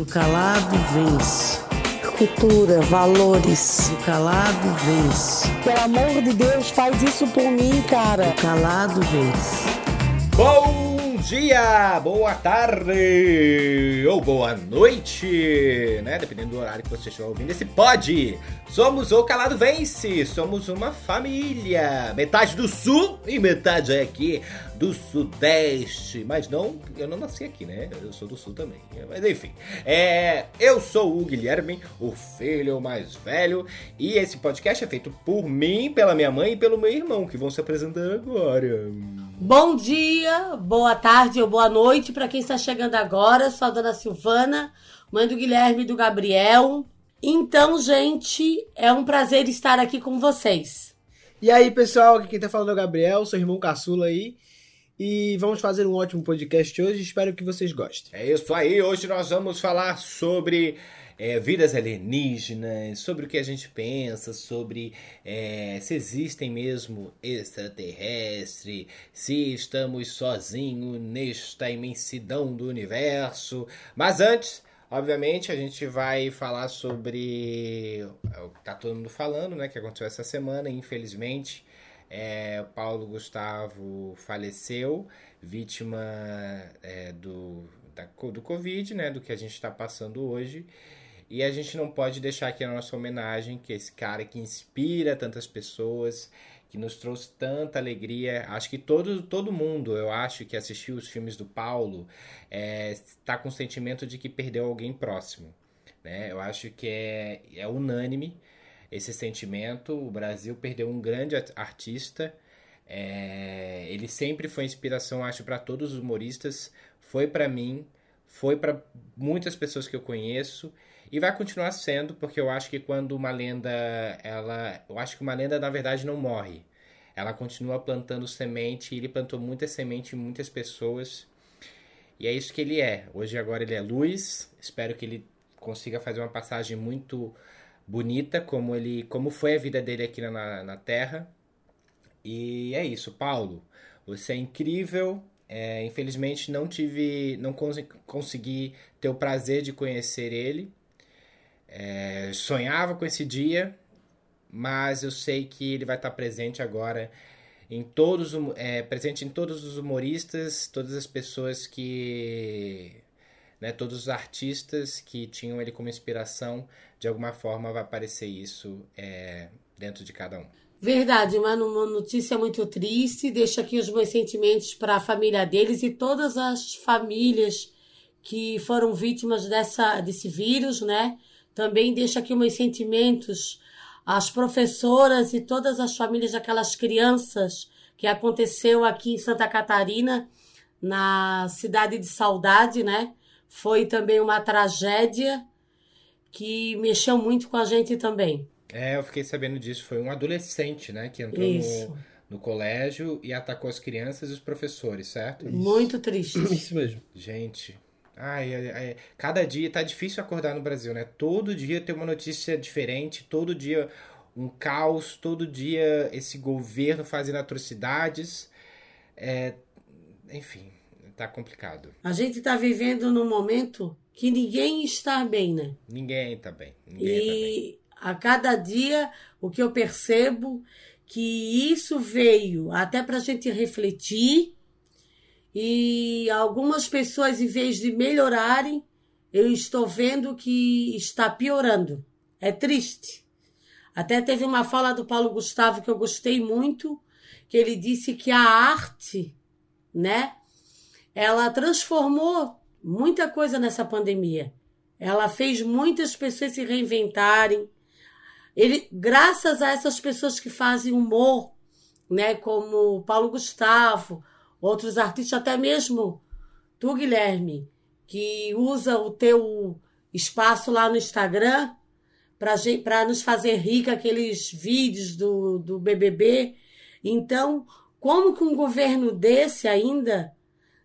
O calado vence. Cultura, valores. O calado vence. Pelo amor de Deus, faz isso por mim, cara. O calado vence. Bom dia, boa tarde ou boa noite, né? Dependendo do horário que você estiver ouvindo esse pod. Somos o Calado Vence, somos uma família. Metade do sul e metade aqui do sudeste. Mas não, eu não nasci aqui, né? Eu sou do sul também. Mas enfim, é, eu sou o Guilherme, o filho mais velho. E esse podcast é feito por mim, pela minha mãe e pelo meu irmão, que vão se apresentar agora. Bom dia, boa tarde ou boa noite para quem está chegando agora. Sou a dona Silvana, mãe do Guilherme e do Gabriel. Então, gente, é um prazer estar aqui com vocês. E aí, pessoal, aqui quem tá falando é o Gabriel, seu irmão caçula aí. E vamos fazer um ótimo podcast hoje, espero que vocês gostem. É isso aí, hoje nós vamos falar sobre é, vidas alienígenas, sobre o que a gente pensa, sobre é, se existem mesmo extraterrestre, se estamos sozinhos nesta imensidão do universo. Mas antes, obviamente, a gente vai falar sobre o que tá todo mundo falando, né? Que aconteceu essa semana, infelizmente. É, Paulo Gustavo faleceu, vítima é, do, da, do Covid, né? Do que a gente está passando hoje. E a gente não pode deixar aqui a nossa homenagem, que esse cara que inspira tantas pessoas, que nos trouxe tanta alegria. Acho que todo, todo mundo, eu acho, que assistiu os filmes do Paulo, está é, com o sentimento de que perdeu alguém próximo. Né? Eu acho que é, é unânime esse sentimento. O Brasil perdeu um grande artista. É, ele sempre foi inspiração, acho, para todos os humoristas. Foi para mim, foi para muitas pessoas que eu conheço e vai continuar sendo, porque eu acho que quando uma lenda, ela, eu acho que uma lenda na verdade não morre. Ela continua plantando semente, e ele plantou muita semente em muitas pessoas. E é isso que ele é. Hoje agora ele é luz. Espero que ele consiga fazer uma passagem muito bonita, como ele, como foi a vida dele aqui na, na Terra. E é isso, Paulo. Você é incrível. É, infelizmente não tive, não cons consegui ter o prazer de conhecer ele. É, sonhava com esse dia, mas eu sei que ele vai estar presente agora em todos, é, presente em todos os humoristas, todas as pessoas que, né, todos os artistas que tinham ele como inspiração, de alguma forma vai aparecer isso é, dentro de cada um. Verdade, uma, uma notícia muito triste. Deixo aqui os meus sentimentos para a família deles e todas as famílias que foram vítimas dessa, desse vírus, né? Também deixo aqui meus sentimentos às professoras e todas as famílias daquelas crianças que aconteceu aqui em Santa Catarina, na cidade de Saudade, né? Foi também uma tragédia que mexeu muito com a gente também. É, eu fiquei sabendo disso. Foi um adolescente, né? Que entrou no, no, colégio e atacou as crianças e os professores, certo? Muito triste. Isso mesmo. Gente, Ai, ai, ai, cada dia tá difícil acordar no Brasil, né? Todo dia tem uma notícia diferente, todo dia um caos, todo dia esse governo fazendo atrocidades. É, enfim, tá complicado. A gente tá vivendo num momento que ninguém está bem, né? Ninguém tá bem. Ninguém e tá bem. a cada dia o que eu percebo que isso veio até pra gente refletir e algumas pessoas, em vez de melhorarem, eu estou vendo que está piorando. É triste. Até teve uma fala do Paulo Gustavo que eu gostei muito, que ele disse que a arte, né, ela transformou muita coisa nessa pandemia. Ela fez muitas pessoas se reinventarem. Ele, graças a essas pessoas que fazem humor, né, como Paulo Gustavo, outros artistas, até mesmo tu, Guilherme, que usa o teu espaço lá no Instagram para nos fazer rir aqueles vídeos do, do BBB. Então, como que um governo desse ainda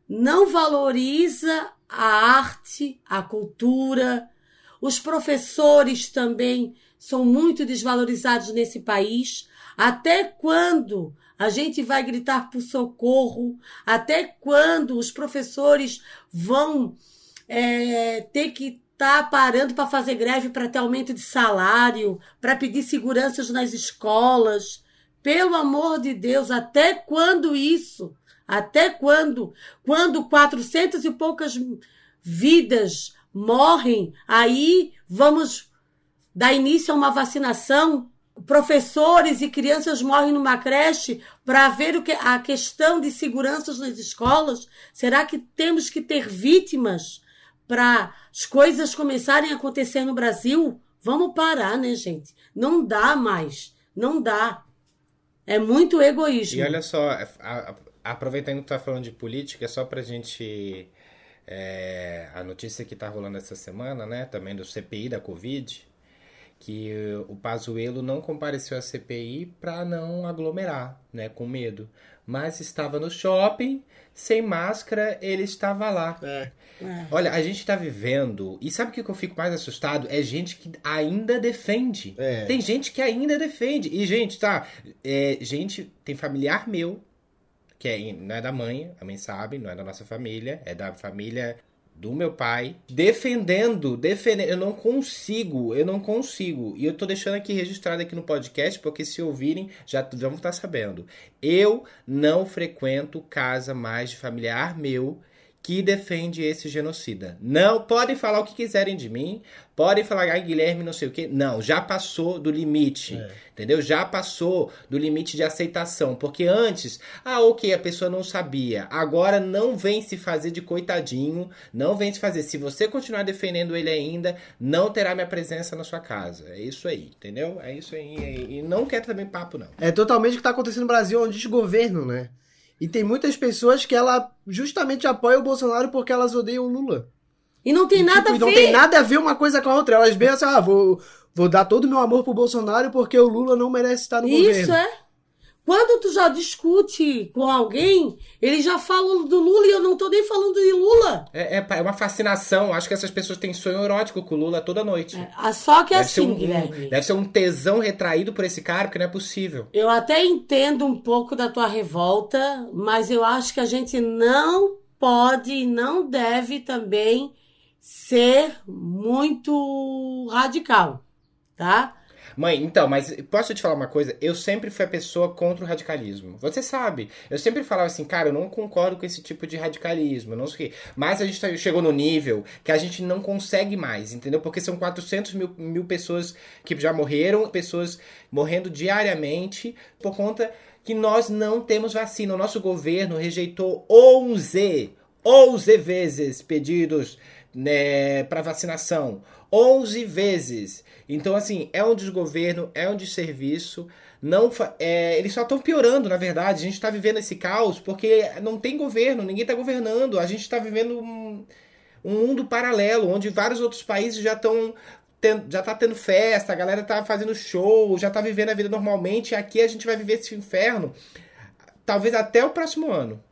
não valoriza a arte, a cultura? Os professores também são muito desvalorizados nesse país. Até quando a gente vai gritar por socorro? Até quando os professores vão é, ter que tá parando para fazer greve para ter aumento de salário, para pedir seguranças nas escolas. Pelo amor de Deus, até quando isso? Até quando? Quando 400 e poucas vidas morrem, aí vamos dar início a uma vacinação? Professores e crianças morrem numa creche para ver o que, a questão de seguranças nas escolas? Será que temos que ter vítimas para as coisas começarem a acontecer no Brasil? Vamos parar, né, gente? Não dá mais. Não dá. É muito egoísmo. E olha só, a- a- aproveitando que tu tá falando de política, só pra gente. é, a notícia que tá rolando essa semana, né? Também do CPI da Covid, que o Pazuello não compareceu à CPI pra não aglomerar, né? Com medo. Mas estava no shopping, sem máscara, ele estava lá. É. Olha, a gente tá vivendo. E sabe o que que eu fico mais assustado? É gente que ainda defende. É. Tem gente que ainda defende. E, gente, tá. É, gente, tem familiar meu, que é, não é da mãe, a mãe sabe, não é da nossa família, é da família do meu pai, defendendo, defendendo. Eu não consigo, eu não consigo. E eu tô deixando aqui registrado aqui no podcast, porque se ouvirem, já já vão estar sabendo. Eu não frequento casa mais de familiar meu que defende esse genocida. Não, podem falar o que quiserem de mim, podem falar, ai, Guilherme, não sei o quê. Não, já passou do limite, entendeu? Já passou do limite de aceitação. Porque antes, ah, ok, a pessoa não sabia. Agora não vem se fazer de coitadinho, não vem se fazer. Se você continuar defendendo ele ainda, não terá minha presença na sua casa. É isso aí, entendeu? É isso aí. E não quero também papo, não. É totalmente o que tá acontecendo no Brasil, é um desgoverno, né? E tem muitas pessoas que ela justamente apoiam o Bolsonaro porque elas odeiam o Lula. E não tem E, nada tipo, a e não ver. tem nada a ver uma coisa com a outra. Elas pensam, ah, vou, vou dar todo o meu amor pro Bolsonaro porque o Lula não merece estar no Isso governo. é. Quando tu já discute com alguém, ele já fala do Lula e eu não tô nem falando de Lula. É, é, é uma fascinação. Acho que essas pessoas têm sonho erótico com o Lula toda noite. Ah, Só que Deve, assim, um, Guilherme. deve ser um tesão retraído por esse cara, porque não é possível. Eu até entendo um pouco da tua revolta, mas eu acho que a gente não pode e não deve também ser muito radical, tá? Mãe, então, mas posso te falar uma coisa? Eu sempre fui a pessoa contra o radicalismo. Você sabe. Eu sempre falava assim, cara, eu não concordo com esse tipo de radicalismo, não sei o quê. Mas a gente tá- chegou no nível que a gente não consegue mais, entendeu? Porque são 400 mil, mil pessoas que já morreram, pessoas morrendo diariamente por conta que nós não temos vacina. O nosso governo rejeitou 11, 11 vezes pedidos né, para vacinação. 11 vezes. Então, assim, é um desgoverno, é um desserviço. Não é, eles só estão piorando, na verdade. A gente está vivendo esse caos porque não tem governo, ninguém está governando. A gente está vivendo um, um mundo paralelo, onde vários outros países já estão já tá tendo festa, a galera tá fazendo show, já tá vivendo a vida normalmente, e aqui a gente vai viver esse inferno talvez até o próximo ano.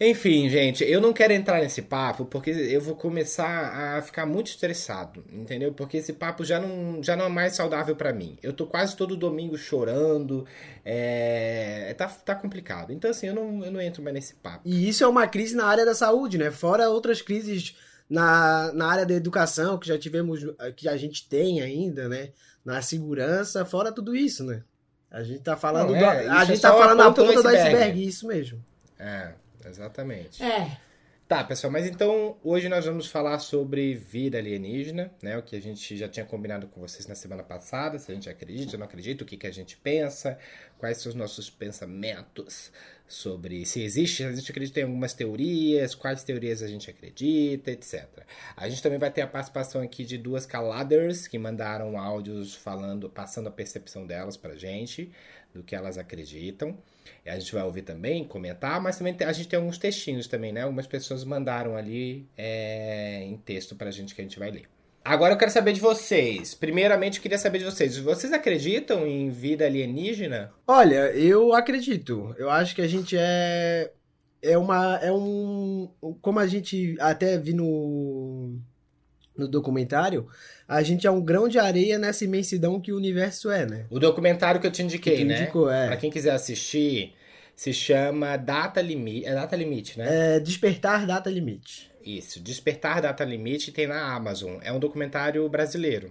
Enfim, gente, eu não quero entrar nesse papo porque eu vou começar a ficar muito estressado, entendeu? Porque esse papo já não, já não é mais saudável pra mim. Eu tô quase todo domingo chorando, é, tá, tá complicado. Então, assim, eu não, eu não entro mais nesse papo. E isso é uma crise na área da saúde, né? Fora outras crises na, na área da educação que já tivemos, que a gente tem ainda, né? Na segurança, fora tudo isso, né? A gente tá falando, Não, do- é, isso a é gente só tá a falando a ponta do ponta do iceberg. iceberg, isso mesmo. É, exatamente. É. Tá, pessoal, mas então hoje nós vamos falar sobre vida alienígena, né? O que a gente já tinha combinado com vocês na semana passada, se a gente acredita ou não acredita, o que, que a gente pensa, quais são os nossos pensamentos sobre se existe, a gente acredita em algumas teorias, quais teorias a gente acredita, etc. A gente também vai ter a participação aqui de duas caladers que mandaram áudios falando, passando a percepção delas pra gente, do que elas acreditam. A gente vai ouvir também, comentar, mas também a gente tem alguns textinhos também, né? Algumas pessoas mandaram ali é, em texto pra gente que a gente vai ler. Agora eu quero saber de vocês. Primeiramente, eu queria saber de vocês. Vocês acreditam em vida alienígena? Olha, eu acredito. Eu acho que a gente é. É uma. É um. Como a gente até vi no. No documentário, a gente é um grão de areia nessa imensidão que o universo é, né? O documentário que eu te indiquei, Que tu né? indicou, é. Pra quem quiser assistir, se chama Data Limite. É Data Limite, né? É despertar data limite. Isso, Despertar Data Limite tem na Amazon. É um documentário brasileiro.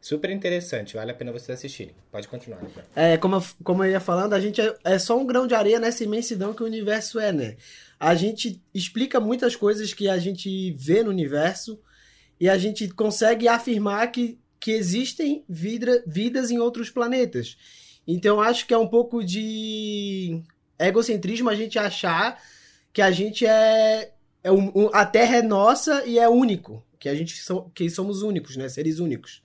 Super interessante, vale a pena vocês assistirem. Pode continuar. Então. É, como, eu- como eu ia falando, a gente é, é só um grão de areia nessa imensidão que o universo é, né? A gente explica muitas coisas que a gente vê no universo e a gente consegue afirmar que, que existem vida, vidas em outros planetas. Então, acho que é um pouco de egocentrismo a gente achar que a gente é. é um- um- a Terra é nossa e é único. Que a gente so, que somos únicos, né? Seres únicos.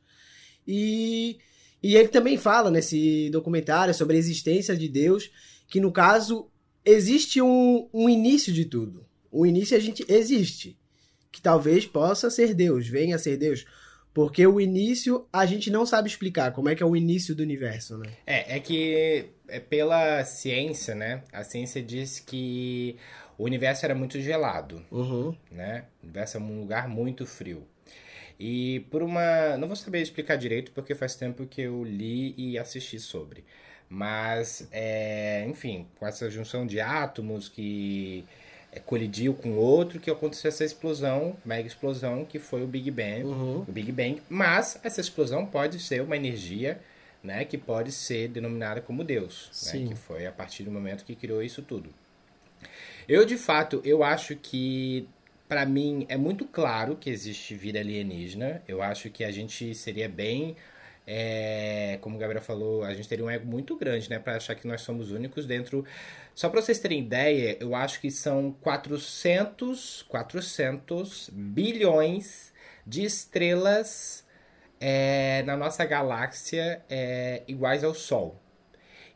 E, e ele também fala nesse documentário sobre a existência de Deus, que no caso existe um, um início de tudo. O início a gente existe, que talvez possa ser Deus, venha a ser Deus. Porque o início a gente não sabe explicar como é que é o início do universo, né? É, é que é pela ciência, né? A ciência diz que o universo era muito gelado, Uhum. né? O universo é um lugar muito frio. E por uma. Não vou saber explicar direito porque faz tempo que eu li e assisti sobre. Mas, é, enfim, com essa junção de átomos que colidiu com outro, que aconteceu essa explosão, mega explosão, que foi o Big Bang. Uhum. o Big Bang, mas essa explosão pode ser uma energia, né, que pode ser denominada como Deus, né, que foi a partir do momento que criou isso tudo. Eu de fato, eu acho que para mim é muito claro que existe vida alienígena. Eu acho que a gente seria bem é, como o Gabriel falou, a gente teria um ego muito grande, né, para achar que nós somos únicos dentro. Só para vocês terem ideia, eu acho que são 400, 400 bilhões de estrelas é, na nossa galáxia é, iguais ao Sol.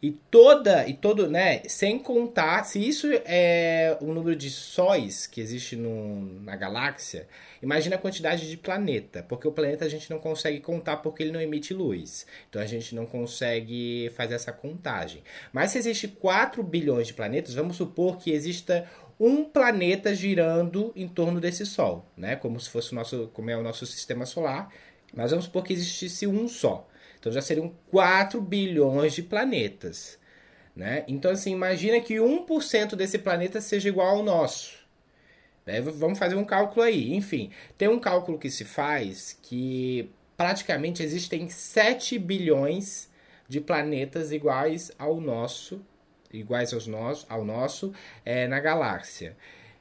E toda, e todo, né, sem contar, se isso é o número de sóis que existe no, na galáxia, imagina a quantidade de planeta, porque o planeta a gente não consegue contar porque ele não emite luz. Então a gente não consegue fazer essa contagem. Mas se existe 4 bilhões de planetas, vamos supor que exista um planeta girando em torno desse Sol, né? Como se fosse o nosso, como é o nosso sistema solar. Mas vamos supor que existisse um só. Então já seriam 4 bilhões de planetas. Né? Então, assim, imagina que 1% desse planeta seja igual ao nosso. Né? Vamos fazer um cálculo aí. Enfim, tem um cálculo que se faz que praticamente existem 7 bilhões de planetas iguais ao nosso, iguais aos nós, ao nosso, é, na galáxia.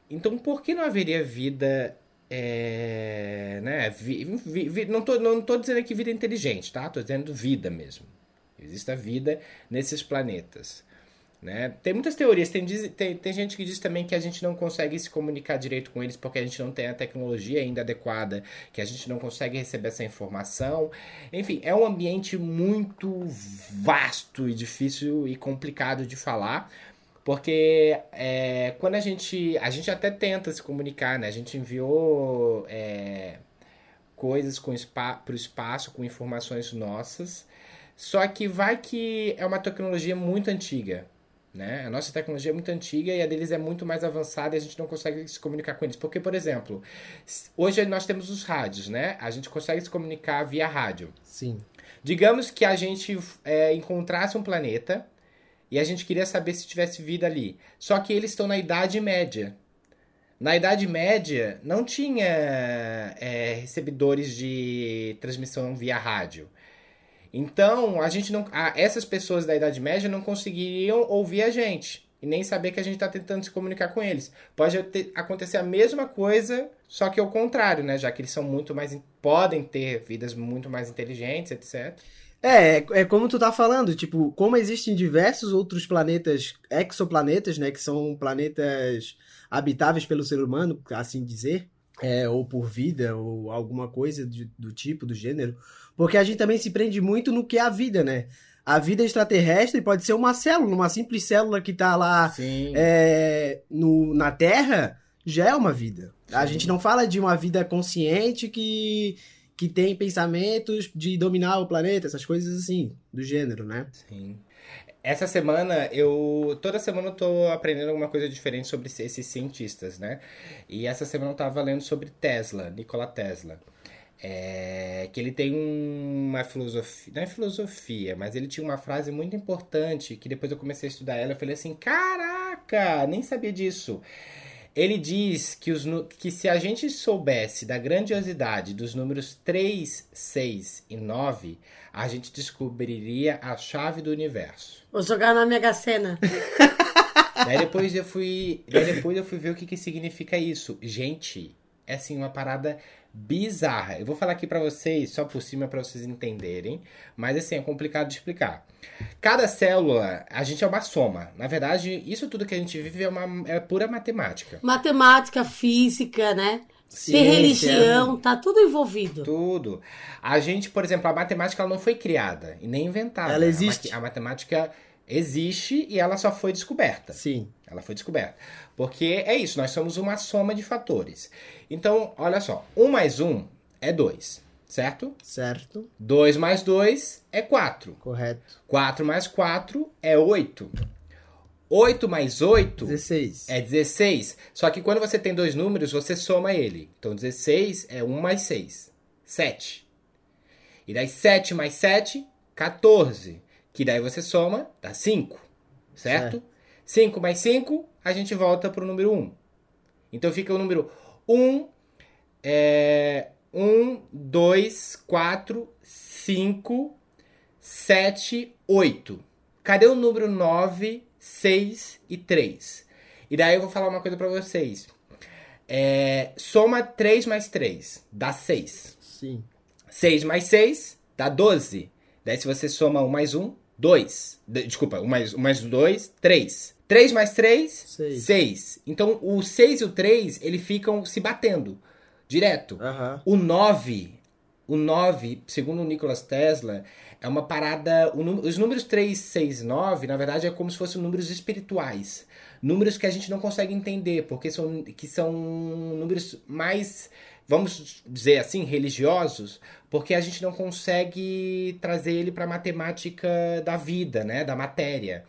Então, por que não haveria vida é, né, vi- vi- não, tô, não tô dizendo aqui vida inteligente, tá? Tô dizendo vida mesmo. Existe a vida nesses planetas. Né? Tem muitas teorias, tem, tem, tem gente que diz também que a gente não consegue se comunicar direito com eles porque a gente não tem a tecnologia ainda adequada, que a gente não consegue receber essa informação. Enfim, é um ambiente muito vasto e difícil e complicado de falar, porque é, quando a gente. A gente até tenta se comunicar, né? A gente enviou é, coisas para o espaço com informações nossas. Só que vai que é uma tecnologia muito antiga. Né? A nossa tecnologia é muito antiga e a deles é muito mais avançada e a gente não consegue se comunicar com eles. Porque, por exemplo, hoje nós temos os rádios, né? A gente consegue se comunicar via rádio. Sim. Digamos que a gente é, encontrasse um planeta e a gente queria saber se tivesse vida ali. Só que eles estão na Idade Média. Na Idade Média não tinha é, recebedores de transmissão via rádio. Então, a gente não, essas pessoas da Idade Média não conseguiriam ouvir a gente e nem saber que a gente está tentando se comunicar com eles. Pode ter- acontecer a mesma coisa, só que ao contrário, né? Já que eles são muito mais podem ter vidas muito mais inteligentes, etc. É, é, como tu tá falando, tipo, como existem diversos outros planetas, exoplanetas, né, que são planetas habitáveis pelo ser humano, assim dizer, é, ou por vida, ou alguma coisa de- do tipo, do gênero, porque a gente também se prende muito no que é a vida, né? A vida extraterrestre pode ser uma célula, uma simples célula que tá lá é, no, na Terra, já é uma vida. A Sim. gente não fala de uma vida consciente que, que tem pensamentos de dominar o planeta, essas coisas assim, do gênero, né? Sim. Essa semana eu. Toda semana eu tô aprendendo alguma coisa diferente sobre esses cientistas, né? E essa semana eu tava lendo sobre Tesla, Nikola Tesla. É, que ele tem uma filosofia. Não é filosofia, mas ele tinha uma frase muito importante que depois eu comecei a estudar ela. Eu falei assim: caraca, nem sabia disso. Ele diz que, os, que se a gente soubesse da grandiosidade dos números 3, 6 e 9, a gente descobriria a chave do universo. Vou jogar na Mega Sena. daí depois eu fui, daí depois eu fui ver o que, que significa isso. Gente, é assim uma parada bizarra. Eu vou falar aqui pra vocês só por cima pra vocês entenderem, mas assim é complicado de explicar. Cada célula, a gente é uma soma. Na verdade, isso tudo que a gente vive é uma é pura matemática. Matemática, física, né? Ciência. Religião, tá tudo envolvido. Tudo. A gente, por exemplo, a matemática ela não foi criada e nem inventada. Ela A existe. A, matemática existe e ela só foi descoberta. Sim. Ela foi descoberta. Porque é isso, nós somos uma soma de fatores. Então, olha só, 1 mais 1 é 2, certo? Certo. 2 mais 2 é 4. Correto. 4 mais 4 é 8. 8 mais 8 16. é 16. Só que quando você tem dois números, você soma ele. Então 16 é 1 mais 6. 7. E daí 7 mais 7, 14. Que daí você soma, dá 5. Certo? 5 mais 5, a gente volta pro número 1. Então fica o número 1, é, 1, 2, 4, 5, 7, 8. Cadê o número 9, 6 e 3? E daí eu vou falar uma coisa pra vocês. É, soma 3 mais 3, dá 6. Sim. 6 mais 6 dá 12. Daí se você soma 1 mais 1, 2. De- Desculpa, 1 mais, 1 mais 2, 3. 3 mais 3, Seis. 6. Então o 6 e o 3, eles ficam se batendo direto. Aham. O 9, o 9, segundo o Nikola Tesla, é uma parada. o os números 3, 6 e 9, na verdade, é como se fossem números espirituais. Números que a gente não consegue entender, porque são, que são números mais, vamos dizer assim, religiosos, porque a gente não consegue trazer ele para a matemática da vida, né? Da matéria.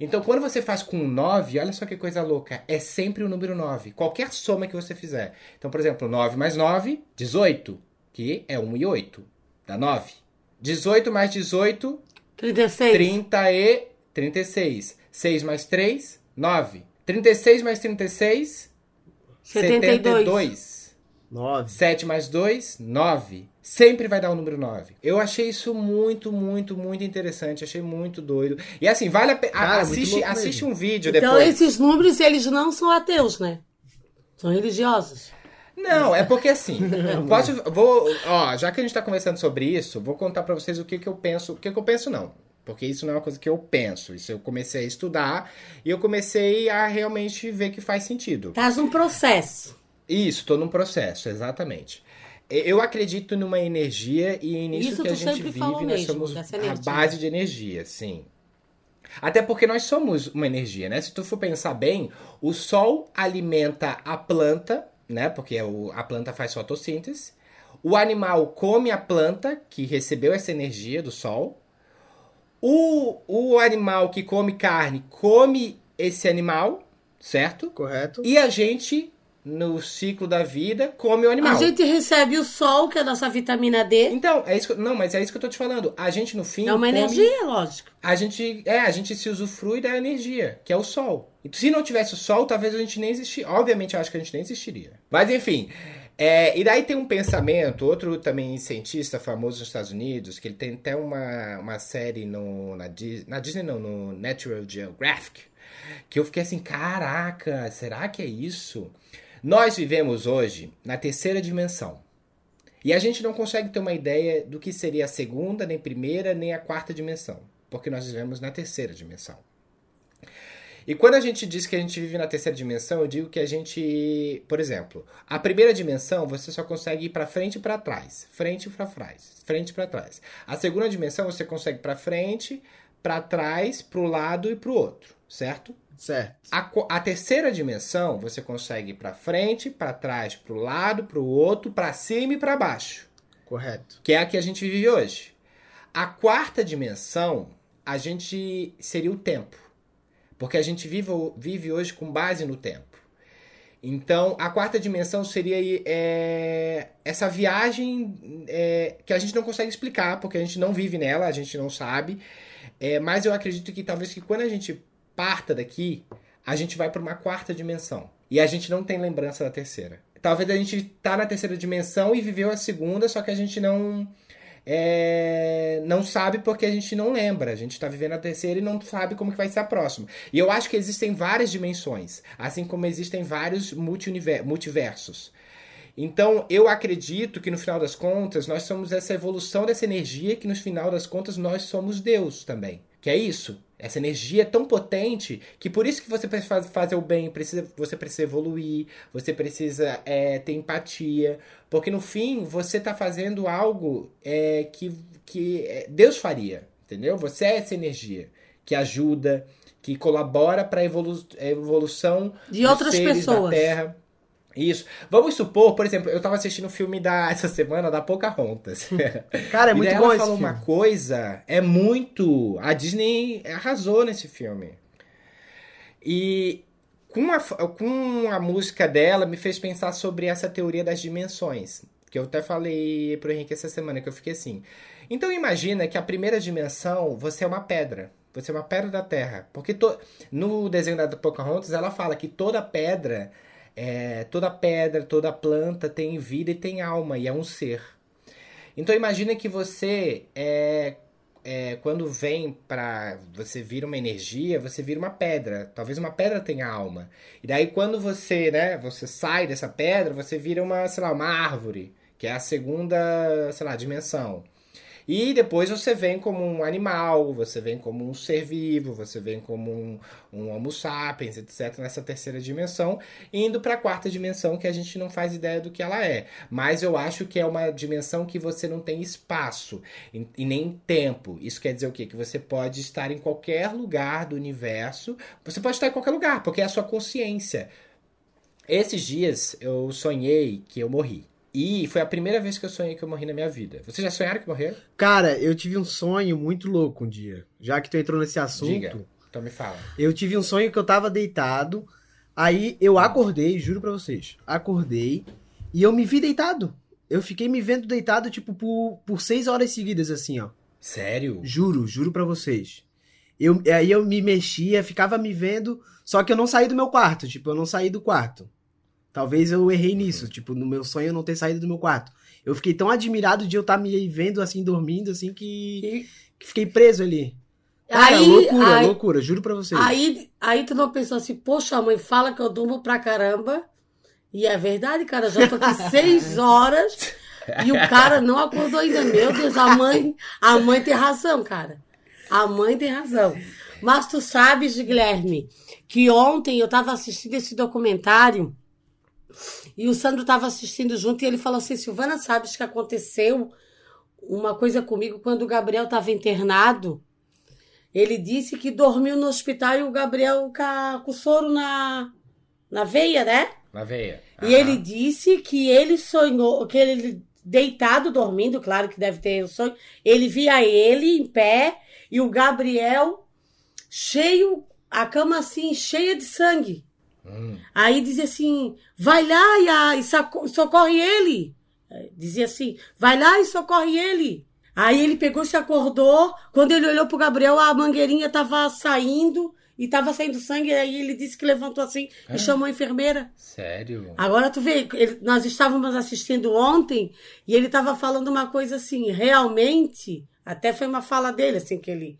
Então, quando você faz com 9, olha só que coisa louca, é sempre o número 9. Qualquer soma que você fizer. Então, por exemplo, 9 mais 9, 18, que é 1 e 8, dá 9. 18 mais 18, 36. 30 e 36. 6 mais 3, 9. 36 mais 36, 72. 72. 9. 7 mais 2, 9. Sempre vai dar o número 9. Eu achei isso muito, muito, muito interessante. Achei muito doido. E assim, vale a pena. Cara, muito Assiste, assiste um vídeo Então depois. esses números, eles não são ateus, né? São religiosos. Não, é porque assim. posso, vou, ó, já que a gente tá conversando sobre isso, vou contar pra vocês o que, que eu penso. O que, que eu penso, não. Porque isso não é uma coisa que eu penso. Isso eu comecei a estudar e eu comecei a realmente ver que faz sentido. Estás num processo. Isso, tô num processo, exatamente. Eu acredito numa energia e nisso Isso que a gente vive, nós mesmo, somos a base de energia, sim. Até porque nós somos uma energia, né? Se tu for pensar bem, o sol alimenta a planta, né? Porque o- a planta faz fotossíntese. O animal come a planta que recebeu essa energia do sol. O, o animal que come carne come esse animal, certo? Correto. E a gente, no ciclo da vida, come o animal. A gente recebe o sol, que é a nossa vitamina D. Então, é isso que, não, mas é isso que eu tô te falando. A gente no fim É uma come- energia, lógico. A gente, é, a gente se usufrui da energia, que é o sol. E se não tivesse o sol, talvez a gente nem existiria. Obviamente, eu acho que a gente nem existiria. Mas enfim, é, e daí tem um pensamento, outro também cientista famoso nos Estados Unidos, que ele tem até uma, uma série no, na, Dis- na Disney, não, no Natural Geographic, que eu fiquei assim, caraca, será que é isso? Nós vivemos hoje na terceira dimensão. E a gente não consegue ter uma ideia do que seria a segunda, nem primeira, nem a quarta dimensão. Porque nós vivemos na terceira dimensão. E quando a gente diz que a gente vive na terceira dimensão, eu digo que a gente, por exemplo, a primeira dimensão você só consegue ir para frente e para trás, frente para trás, frente para trás. A segunda dimensão você consegue para frente, para trás, para o lado e para o outro, certo? Certo. A, a terceira dimensão você consegue ir para frente, para trás, para o lado, para o outro, para cima e para baixo Correto. que é a que a gente vive hoje. A quarta dimensão, a gente seria o tempo. Porque a gente vive, vive hoje com base no tempo. Então, a quarta dimensão seria é, essa viagem é, que a gente não consegue explicar, porque a gente não vive nela, a gente não sabe. É, mas eu acredito que talvez que quando a gente parta daqui, a gente vai para uma quarta dimensão. e a gente não tem lembrança da terceira. Talvez a gente tá na terceira dimensão e viveu a segunda, só que a gente não é, não sabe porque a gente não lembra. A gente está vivendo a terceira e não sabe como que vai ser a próxima. E eu acho que existem várias dimensões, assim como existem vários multiversos. Então, eu acredito que no final das contas, nós somos essa evolução dessa energia, que no final das contas nós somos Deus também. Que é isso. Essa energia é tão potente que por isso que você precisa fazer o bem, precisa, você precisa evoluir, você precisa é, ter empatia, porque no fim você está fazendo algo é, que, que é, Deus faria, entendeu? Você é essa energia que ajuda, que colabora para a evolu evolução de outras pessoas da Terra. Isso. Vamos supor, por exemplo, eu tava assistindo o um filme da essa semana da Pocahontas. Cara, é muito e bom ela falou uma coisa, é muito, a Disney arrasou nesse filme. E com a, com a música dela me fez pensar sobre essa teoria das dimensões, que eu até falei pro Henrique essa semana que eu fiquei assim. Então imagina que a primeira dimensão, você é uma pedra. Você é uma pedra da Terra, porque to... no desenho da Pocahontas ela fala que toda pedra é, toda pedra, toda planta tem vida e tem alma, e é um ser. Então imagina que você é, é, quando vem para você vira uma energia, você vira uma pedra. Talvez uma pedra tenha alma. E daí quando você, né, você sai dessa pedra, você vira uma, sei lá, uma árvore, que é a segunda, sei lá, dimensão. E depois você vem como um animal, você vem como um ser vivo, você vem como um, um Homo sapiens, etc., nessa terceira dimensão, indo para a quarta dimensão que a gente não faz ideia do que ela é. Mas eu acho que é uma dimensão que você não tem espaço e, e nem tempo. Isso quer dizer o quê? Que você pode estar em qualquer lugar do universo, você pode estar em qualquer lugar, porque é a sua consciência. Esses dias eu sonhei que eu morri. E foi a primeira vez que eu sonhei que eu morri na minha vida. Vocês já sonharam que morreram? Cara, eu tive um sonho muito louco um dia. Já que tu entrou nesse assunto. Diga. Então me fala. Eu tive um sonho que eu tava deitado. Aí eu acordei, juro pra vocês. Acordei e eu me vi deitado. Eu fiquei me vendo deitado, tipo, por, por seis horas seguidas, assim, ó. Sério? Juro, juro pra vocês. Eu, aí eu me mexia, ficava me vendo, só que eu não saí do meu quarto, tipo, eu não saí do quarto. Talvez eu errei nisso, tipo, no meu sonho eu não ter saído do meu quarto. Eu fiquei tão admirado de eu estar tá me vendo assim, dormindo, assim, que, que fiquei preso ali. Cara, aí, loucura, aí, loucura, juro pra vocês. Aí, aí tu não pensou assim, poxa, mãe, fala que eu durmo pra caramba. E é verdade, cara, já tô aqui seis horas e o cara não acordou ainda. Meu Deus, a mãe, a mãe tem razão, cara. A mãe tem razão. Mas tu sabes, Guilherme, que ontem eu tava assistindo esse documentário e o Sandro estava assistindo junto e ele falou assim: Silvana, sabes que aconteceu uma coisa comigo quando o Gabriel estava internado? Ele disse que dormiu no hospital e o Gabriel com soro na, na veia, né? Na veia. E ele disse que ele sonhou, que ele deitado, dormindo, claro que deve ter o sonho, ele via ele em pé e o Gabriel cheio, a cama assim, cheia de sangue. Hum. Aí dizia assim: vai lá e, e socorre ele. Dizia assim: vai lá e socorre ele. Aí ele pegou, se acordou. Quando ele olhou pro Gabriel, a mangueirinha tava saindo e tava saindo sangue. Aí ele disse que levantou assim é? e chamou a enfermeira. Sério? Agora tu vê, ele, nós estávamos assistindo ontem e ele tava falando uma coisa assim, realmente, até foi uma fala dele, assim, que ele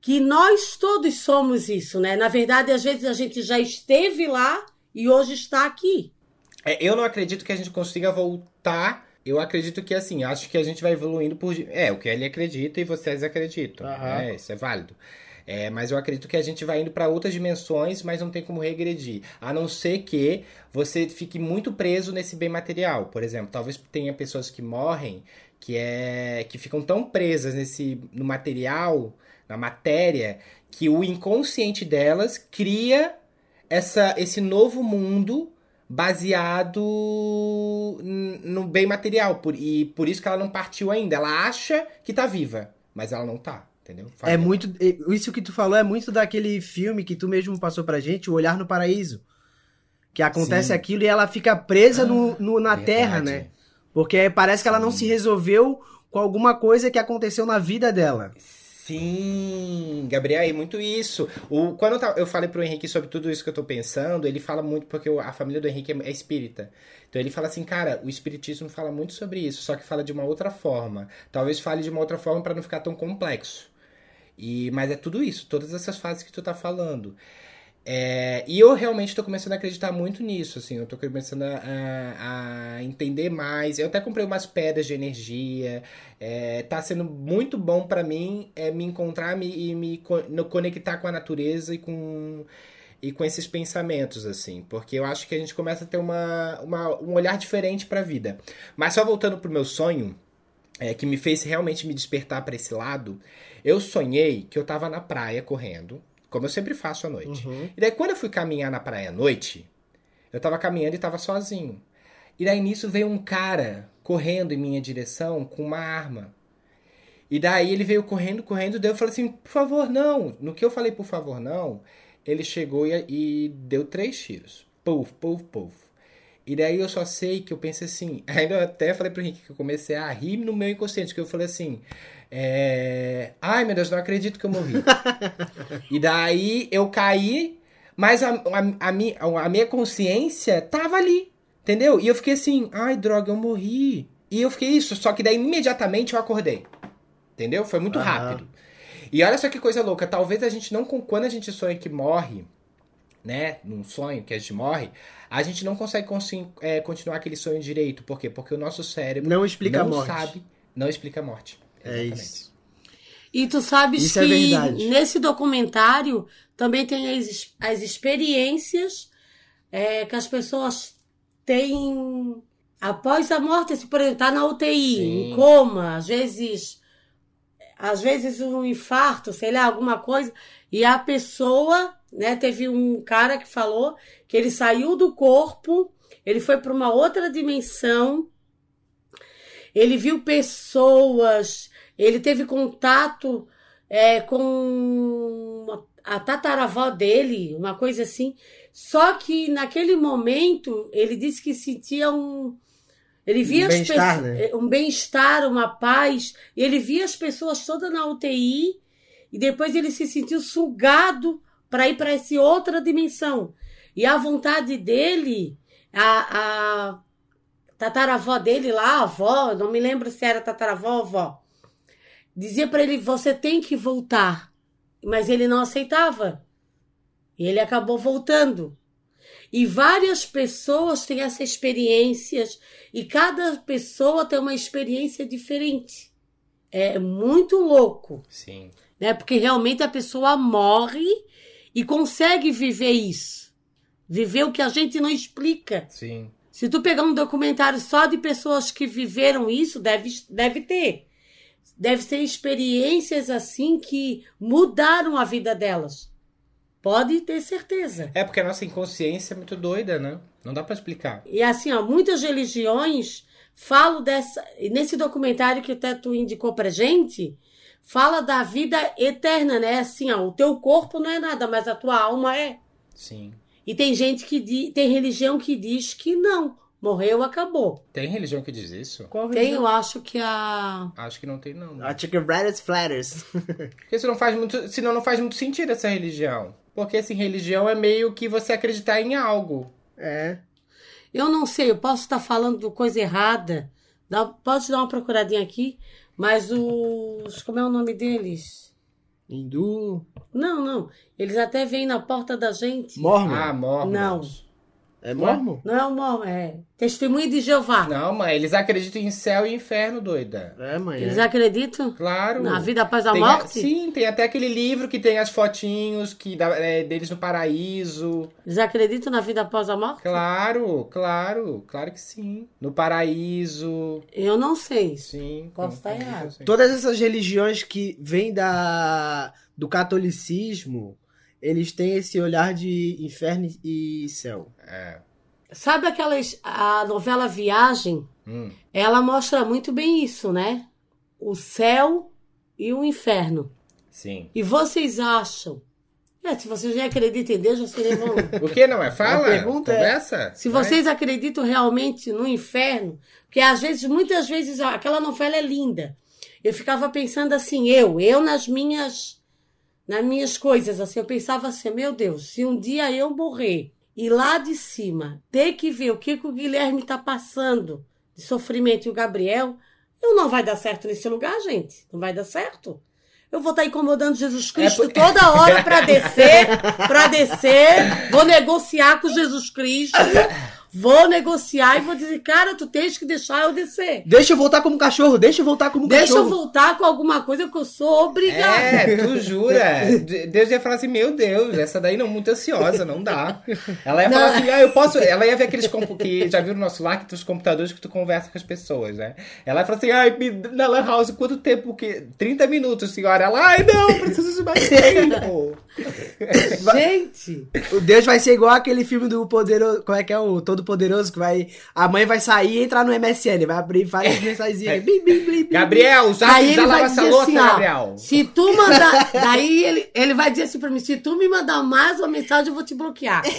que nós todos somos isso, né? Na verdade, às vezes a gente já esteve lá e hoje está aqui. É, eu não acredito que a gente consiga voltar. Eu acredito que, assim, acho que a gente vai evoluindo por. É, o que ele acredita e vocês acreditam. Uhum. Né? Isso é válido. É, mas eu acredito que a gente vai indo para outras dimensões, mas não tem como regredir. A não ser que você fique muito preso nesse bem material. Por exemplo, talvez tenha pessoas que morrem que é que ficam tão presas nesse no material na matéria, que o inconsciente delas cria essa, esse novo mundo baseado no bem material. Por, e por isso que ela não partiu ainda. Ela acha que tá viva, mas ela não tá. Entendeu? Faz é muito. Isso que tu falou é muito daquele filme que tu mesmo passou pra gente, O Olhar no Paraíso. Que acontece Sim. aquilo e ela fica presa ah, no, no, na verdade. terra, né? Porque parece que ela não se resolveu com alguma coisa que aconteceu na vida dela. Sim, Gabriel, é muito isso. O, quando eu, eu falei pro Henrique sobre tudo isso que eu tô pensando, ele fala muito, porque a família do Henrique é, é espírita. Então ele fala assim, cara, o espiritismo fala muito sobre isso, só que fala de uma outra forma. Talvez fale de uma outra forma para não ficar tão complexo. E, mas é tudo isso, todas essas fases que tu tá falando. É, e eu realmente tô começando a acreditar muito nisso, assim, eu tô começando a, a- a entender mais. Eu até comprei umas pedras de energia. É, tá sendo muito bom pra mim é, me encontrar me, e me conectar com a natureza e com, e com esses pensamentos, assim. Porque eu acho que a gente começa a ter uma, uma- um olhar diferente pra vida. Mas só voltando pro meu sonho, é, que me fez realmente me despertar pra esse lado, eu sonhei que eu tava na praia correndo, como eu sempre faço à noite. Uhum. E daí, quando eu fui caminhar na praia à noite, eu tava caminhando e tava sozinho. E daí, nisso, veio um cara correndo em minha direção com uma arma. E daí, ele veio correndo, correndo, daí eu falei assim, por favor, não. No que eu falei, por favor, não, ele chegou e, e deu três tiros. Puf, puf, puf. E daí eu só sei que eu pensei assim, ainda até falei pro Henrique que eu comecei a rir no meu inconsciente, que eu falei assim, é... ai meu Deus, não acredito que eu morri. e daí eu caí, mas a, a, a, mi- a minha consciência tava ali, entendeu? E eu fiquei assim, ai droga, eu morri. E eu fiquei isso, só que daí imediatamente eu acordei. Entendeu? Foi muito Aham. rápido. E olha só que coisa louca, talvez a gente não, quando a gente sonha que morre, né, num sonho que a gente morre, a gente não consegue é, continuar aquele sonho direito. Por quê? Porque o nosso cérebro Não explica não a morte. sabe, não explica a morte. É Exatamente. isso. E tu sabes Isso é que verdade. nesse documentário também tem as, as experiências é, que as pessoas têm após a morte, assim, por exemplo, tá na UTI, Sim. em coma, às vezes, às vezes um infarto, sei lá, alguma coisa, e a pessoa, né, teve um cara que falou que ele saiu do corpo, ele foi para uma outra dimensão, ele viu pessoas, ele teve contato é, com a tataravó dele, uma coisa assim. Só que naquele momento ele disse que sentia um. Ele via Um as bem-estar, né? um bem-estar, uma paz. E ele via as pessoas todas na UTI e depois ele se sentiu sugado para ir para essa outra dimensão. E a vontade dele, a, a tataravó dele lá, avó, não me lembro se era tataravó ou avó, dizia para ele: você tem que voltar. Mas ele não aceitava. E ele acabou voltando. E várias pessoas têm essas experiências e cada pessoa tem uma experiência diferente. É muito louco, Sim. né? Porque realmente a pessoa morre e consegue viver isso. Viver o que a gente não explica. Sim. Se tu pegar um documentário só de pessoas que viveram isso, deve, deve ter. Deve ser experiências assim que mudaram a vida delas. Pode ter certeza. É porque a nossa inconsciência é muito doida, né? Não dá pra explicar. E assim, ó, muitas religiões falam dessa. Nesse documentário que até tu indicou pra gente, fala da vida eterna, né? Assim, ó, o teu corpo não é nada, mas a tua alma é. Sim. E tem gente que di... tem religião que diz que não. Morreu, acabou. Tem religião que diz isso? Qual Tem, religião? eu acho que a. Acho que não tem, não. A Chicken Rattles Flatters. Porque senão não faz muito, senão não faz muito sentido essa religião. Porque assim, religião é meio que você acreditar em algo. É. Eu não sei, eu posso estar falando coisa errada. Dá, pode dar uma procuradinha aqui, mas os. Como é o nome deles? Hindu. Não, não. Eles até vêm na porta da gente. Mormon. Ah, mormons. Não. É Mormon? Não é o Mormon, é Testemunho de Jeová. Não, mãe, eles acreditam em céu e inferno, doida. É, mãe. Eles é. acreditam Claro. na vida após a Tem morte? Sim, tem até aquele livro que tem as fotinhos que dá- é, deles no paraíso. Eles acreditam na vida após a morte? Claro, claro, claro que sim. No paraíso, Eu não sei. sim. Posso estar errado. Todas essas religiões que vêm da do catolicismo, eles têm esse olhar de inferno e céu. É. Sabe aquelas. A novela Viagem? Hum. Ela mostra muito bem isso, né? O céu e o inferno. Sim. E vocês acham? É, se vocês já acreditam em Deus, vocês nem vão. O que não é? Fala. A pergunta é- Conversa. Se Vai. vocês acreditam realmente no inferno, porque às vezes, muitas vezes, aquela novela é linda. eu ficava pensando assim, eu, eu nas minhas, nas minhas coisas, assim, eu pensava assim, meu Deus, se um dia eu morrer e lá de cima ter que ver o que, que o Guilherme tá passando de sofrimento e o Gabriel, eu não vai dar certo nesse lugar, gente. Não vai dar certo. Eu vou estar incomodando Jesus Cristo É por- toda hora para descer, para descer. Vou negociar com Jesus Cristo. Vou negociar e vou dizer, cara, tu tens que deixar eu descer. Deixa eu voltar como cachorro, deixa eu voltar como Deixa eu cachorro. voltar com alguma coisa que eu sou obrigada. É, tu jura? De- Deus ia falar assim, meu Deus, essa daí não muito ansiosa, não dá. Ela ia falar Não. assim, ah, eu posso. Ela ia ver aqueles compu- que já viu no nosso lar que tem os computadores que tu conversa com as pessoas, né? Ela ia falar assim, ai, me- na Lan House, quanto tempo que. 30 minutos, senhora. Ela, ai, não, preciso de mais tempo. Gente, O Deus vai ser igual aquele filme do Poderoso. Como é que é o Todo Poderoso? Que vai. A mãe vai sair e entrar no MSN, vai abrir várias mensagenzinhas. Bim, bim, bim, bim. Gabriel, já, aí ele vai dizer louça, assim, ó, Gabriel. se tu mandar, daí ele, ele vai dizer assim pra mim, se tu me mandar mais uma mensagem, eu vou te bloquear.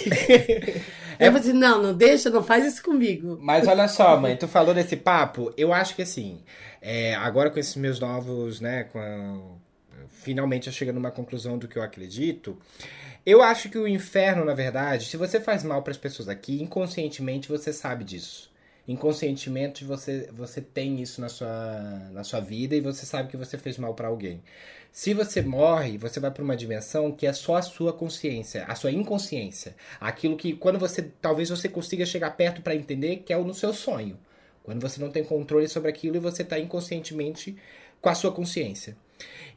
Eu vou dizer, não, não deixa, não faz isso comigo. Mas olha só, mãe, tu falou desse papo, eu acho que assim, é, agora com esses meus novos, né, com a- finalmente eu chego numa conclusão do que eu acredito, eu acho que o inferno, na verdade, se você faz mal para as pessoas aqui, inconscientemente você sabe disso. Inconscientemente você, você tem isso na sua, na sua vida e você sabe que você fez mal para alguém. Se você morre, você vai para uma dimensão que é só a sua consciência, a sua inconsciência. Aquilo que quando você talvez você consiga chegar perto para entender que é o no seu sonho. Quando você não tem controle sobre aquilo e você está inconscientemente com a sua consciência.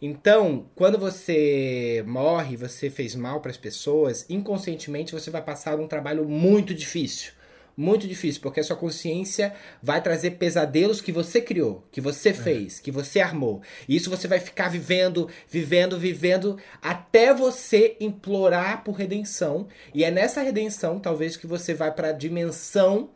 Então, quando você morre, você fez mal para as pessoas, inconscientemente você vai passar um trabalho muito difícil. Muito difícil, porque a sua consciência vai trazer pesadelos que você criou, que você fez, que você armou. E isso você vai ficar vivendo, vivendo, vivendo, até você implorar por redenção. E é nessa redenção, talvez, que você vai para a dimensão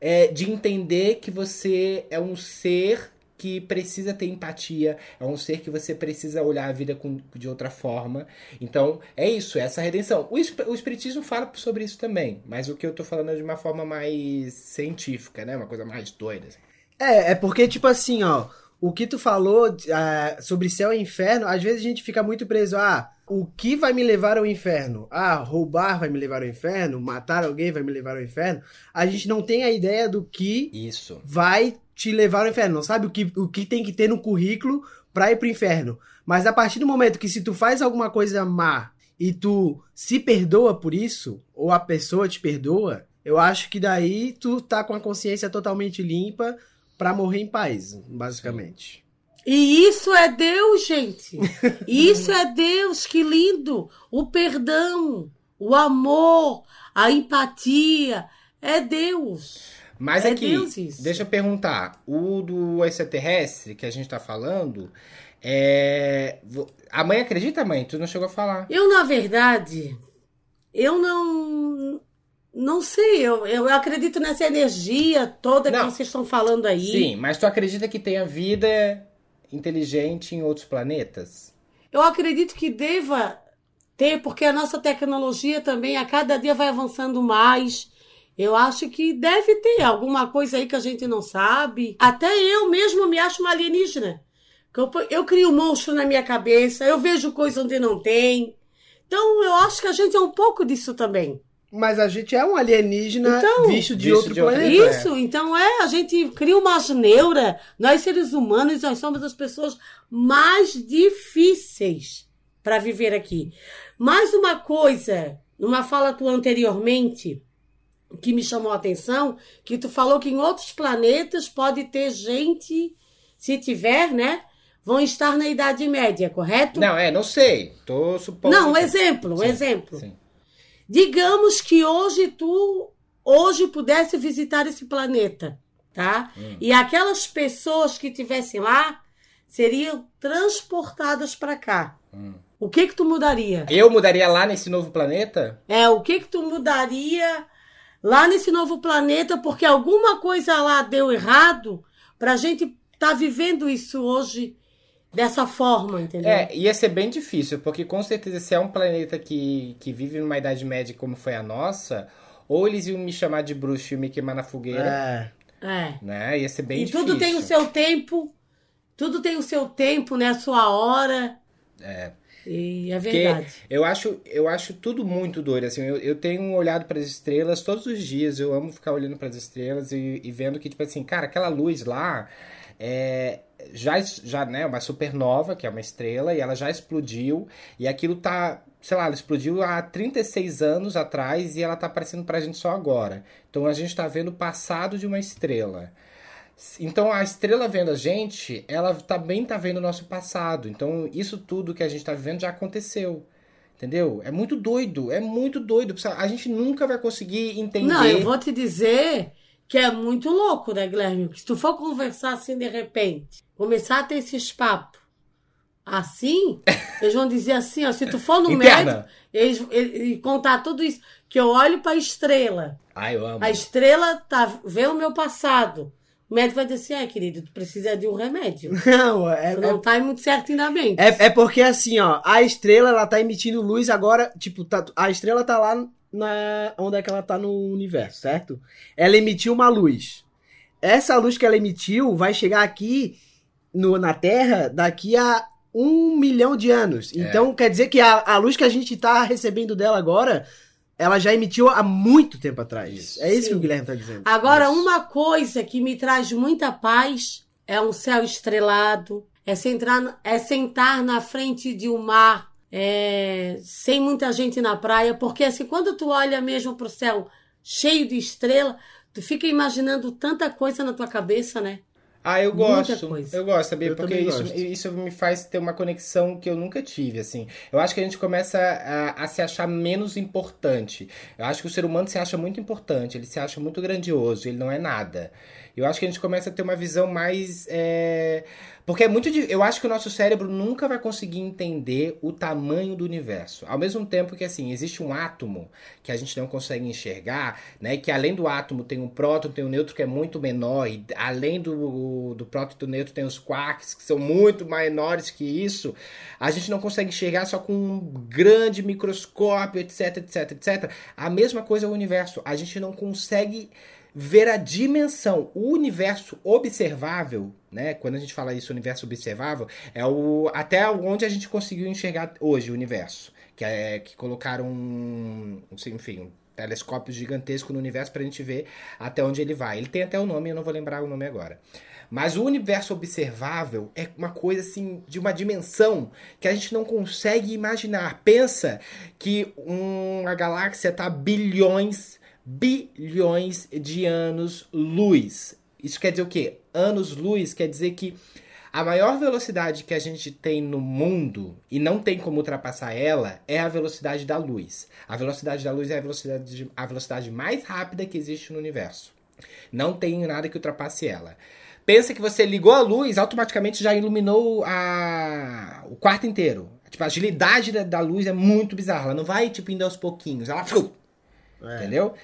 é, de entender que você é um ser que precisa ter empatia, é um ser que você precisa olhar a vida com- de outra forma. Então, é isso, é essa redenção. O, o Espiritismo fala sobre isso também, mas o que eu tô falando é de uma forma mais científica, né? Uma coisa mais doida. assim. É, é porque, tipo assim, ó, o que tu falou ah, sobre céu e inferno, às vezes a gente fica muito preso, ah, o que vai me levar ao inferno? Ah, roubar vai me levar ao inferno? Matar alguém vai me levar ao inferno? A gente não tem a ideia do que Isso. vai te levar ao inferno, não sabe o que, o que tem que ter no currículo pra ir pro inferno. Mas a partir do momento que se tu faz alguma coisa má e tu se perdoa por isso, ou a pessoa te perdoa, eu acho que daí tu tá com a consciência totalmente limpa pra morrer em paz, basicamente. E isso é Deus, gente. Isso é Deus, que lindo. O perdão, o amor, a empatia. É Deus. Mas É aqui, Deus isso. deixa eu perguntar, o do extraterrestre que a gente tá falando, é... A mãe acredita, mãe? Tu não chegou a falar. Eu, na verdade, eu não. Não sei, eu, eu acredito nessa energia toda Não. que vocês estão falando aí. Sim, mas tu acredita que tenha vida inteligente em outros planetas? Eu acredito que deva ter, porque a nossa tecnologia também a cada dia vai avançando mais. Eu acho que deve ter alguma coisa aí que a gente não sabe. Até eu mesmo me acho uma alienígena. Eu, eu crio um monstro na minha cabeça, eu vejo coisa onde não tem. Então eu acho que a gente é um pouco disso também. Mas a gente é um alienígena Então, visto de visto outro de outro planeta. Isso, então é, a gente cria umas neuras. Nós seres humanos, nós somos as pessoas mais difíceis para viver aqui. Mais uma coisa, numa fala tua anteriormente, que me chamou a atenção, que tu falou que em outros planetas pode ter gente, se tiver, né? Vão estar na Idade Média, correto? Não, é, não sei. Tô supondo. Não, um exemplo, um Sim, exemplo. Sim. Digamos que hoje tu hoje pudesse visitar esse planeta, tá? Hum. E aquelas pessoas que tivessem lá seriam transportadas para cá. Hum. O que que tu mudaria? Eu mudaria lá nesse novo planeta? É, o que que tu mudaria lá nesse novo planeta porque alguma coisa lá deu errado pra gente tá vivendo isso hoje dessa forma, entendeu? É, ia ser bem difícil, porque com certeza se é um planeta que, que vive numa Idade Média como foi a nossa, ou eles iam me chamar de bruxo e me queimar na fogueira, É. É. né? Ia ser bem e difícil. tudo tem o seu tempo Tudo tem o seu tempo, né? A sua hora. É. E é verdade. Eu acho, eu acho tudo muito doido. Assim, eu, eu tenho olhado para as estrelas todos os dias. Eu amo ficar olhando para as estrelas e, e vendo que, tipo assim, cara, aquela luz lá é, já, já, né, uma supernova, que é uma estrela, e ela já explodiu, e aquilo tá, sei lá, ela explodiu há 36 anos atrás e ela tá aparecendo pra gente só agora. Então a gente tá vendo o passado de uma estrela. Então a estrela vendo a gente, ela também tá vendo o nosso passado. Então isso tudo que a gente tá vivendo já aconteceu. Entendeu? É muito doido, é muito doido. A gente nunca vai conseguir entender. Não, eu vou te dizer que é muito louco, né, Guilherme? Que se tu for conversar assim de repente, começar a ter esses papos assim, eles vão dizer assim, ó, se tu for no médico, eles, eles, contar tudo isso, que eu olho pra estrela. Ai, eu amo. A estrela tá, vê o meu passado. O médico vai dizer assim, é, querido, tu precisa de um remédio. Não, é. Tu não é, tá muito certo ainda bem. É, é porque assim, ó, a estrela, ela tá emitindo luz agora, tipo, tá, a estrela tá lá na onde é que ela tá no universo, certo? Ela emitiu uma luz. Essa luz que ela emitiu vai chegar aqui no, na Terra daqui a um milhão de anos. É. Então quer dizer que a, a luz que a gente tá recebendo dela agora, ela já emitiu há muito tempo atrás. Isso. É isso Sim. que o Guilherme tá dizendo. Agora, Isso. uma coisa que me traz muita paz é um céu estrelado, é sentar, é sentar na frente de um mar, é, sem muita gente na praia, porque assim, quando tu olha mesmo pro céu cheio de estrela, tu fica imaginando tanta coisa na tua cabeça, né? Ah, eu gosto. Eu gosto, sabia? Eu Porque isso, gosto. isso me faz ter uma conexão que eu nunca tive, assim. Eu acho que a gente começa a, a se achar menos importante. Eu acho que o ser humano se acha muito importante, ele se acha muito grandioso, ele não é nada. Eu acho que a gente começa a ter uma visão mais. é, Porque é muito. Eu acho que o nosso cérebro nunca vai conseguir entender o tamanho do universo. Ao mesmo tempo que, assim, existe um átomo que a gente não consegue enxergar, né? Que além do átomo tem um próton, tem um nêutron que é muito menor, e além do, do próton e do nêutron tem os quarks, que são muito menores que isso. A gente não consegue enxergar só com um grande microscópio, etc, etc, etc. A mesma coisa é o universo. A gente não consegue ver a dimensão, o universo observável, né? Quando a gente fala isso, universo observável, é o até onde a gente conseguiu enxergar hoje o universo, que é que colocaram, um, enfim, um telescópio gigantesco no universo para a gente ver até onde ele vai. Ele tem até o nome, eu não vou lembrar o nome agora. Mas o universo observável é uma coisa assim de uma dimensão que a gente não consegue imaginar. Pensa que uma galáxia está bilhões, bilhões de anos luz. Isso quer dizer o quê? Anos luz quer dizer que a maior velocidade que a gente tem no mundo e não tem como ultrapassar ela é a velocidade da luz. A velocidade da luz é a velocidade, a velocidade mais rápida que existe no universo. Não tem nada que ultrapasse ela. Pensa que você ligou a luz, automaticamente já iluminou a... o quarto inteiro. Tipo, a agilidade da, da luz é muito bizarra. Ela não vai, tipo, indo aos pouquinhos. Ela... É. Entendeu?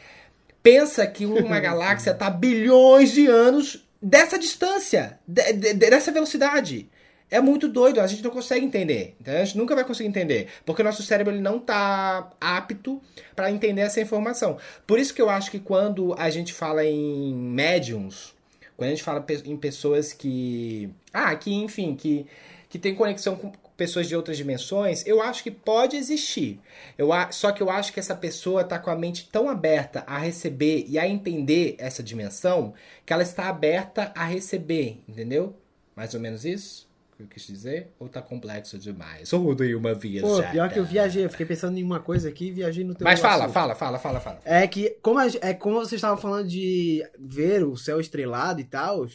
Pensa que uma galáxia está bilhões de anos dessa distância, de- de- dessa velocidade. É muito doido, a gente não consegue entender. entendeu? A gente nunca vai conseguir entender, porque o nosso cérebro ele não está apto para entender essa informação. Por isso que eu acho que quando a gente fala em médiums, quando a gente fala em pessoas que, ah, que enfim, que que tem conexão com pessoas de outras dimensões, eu acho que pode existir. Eu, a- só que eu acho que essa pessoa está com a mente tão aberta a receber e a entender essa dimensão que ela está aberta a receber, entendeu? Mais ou menos isso que eu quis dizer? Ou tá complexo demais? Ou dei uma Pô, viajada? pior que eu viajei, eu fiquei pensando em uma coisa aqui e viajei no teu Mas fala, assunto. fala, fala, fala, fala. É que, como, a, é, como vocês estavam falando de ver o céu estrelado e tal,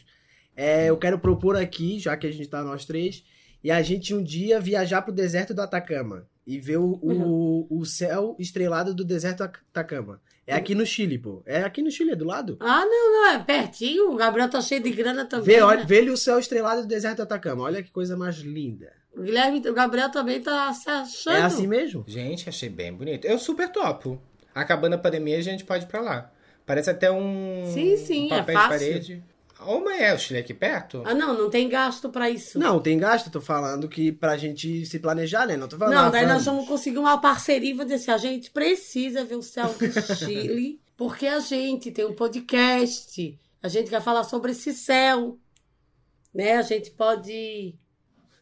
é, eu quero propor aqui, já que a gente tá nós três, e a gente um dia viajar pro deserto do Atacama e ver o, o, o céu estrelado do deserto do Atacama. É aqui no Chile, pô. É aqui no Chile, é do lado. Ah, não, não, é pertinho. O Gabriel tá cheio de grana também. Vê, né? olha, vê o céu estrelado do deserto do Atacama. Olha que coisa mais linda. O, Guilherme, o Gabriel também tá se achando. É assim mesmo? Gente, achei bem bonito. Eu super topo. Acabando a pandemia, a gente pode ir pra lá. Parece até um, Sim, sim, um é papel fácil. de parede. Ô, mas é o Chile aqui perto? Ah, não, não tem gasto pra isso. Não, tem gasto. Tô falando que pra gente se planejar, né? Não tô falando. Não, ah, daí nós vamos. vamos conseguir uma parceria e vou dizer assim, a gente precisa ver o céu do Chile, porque a gente tem um podcast, a gente quer falar sobre esse céu. né? A gente pode.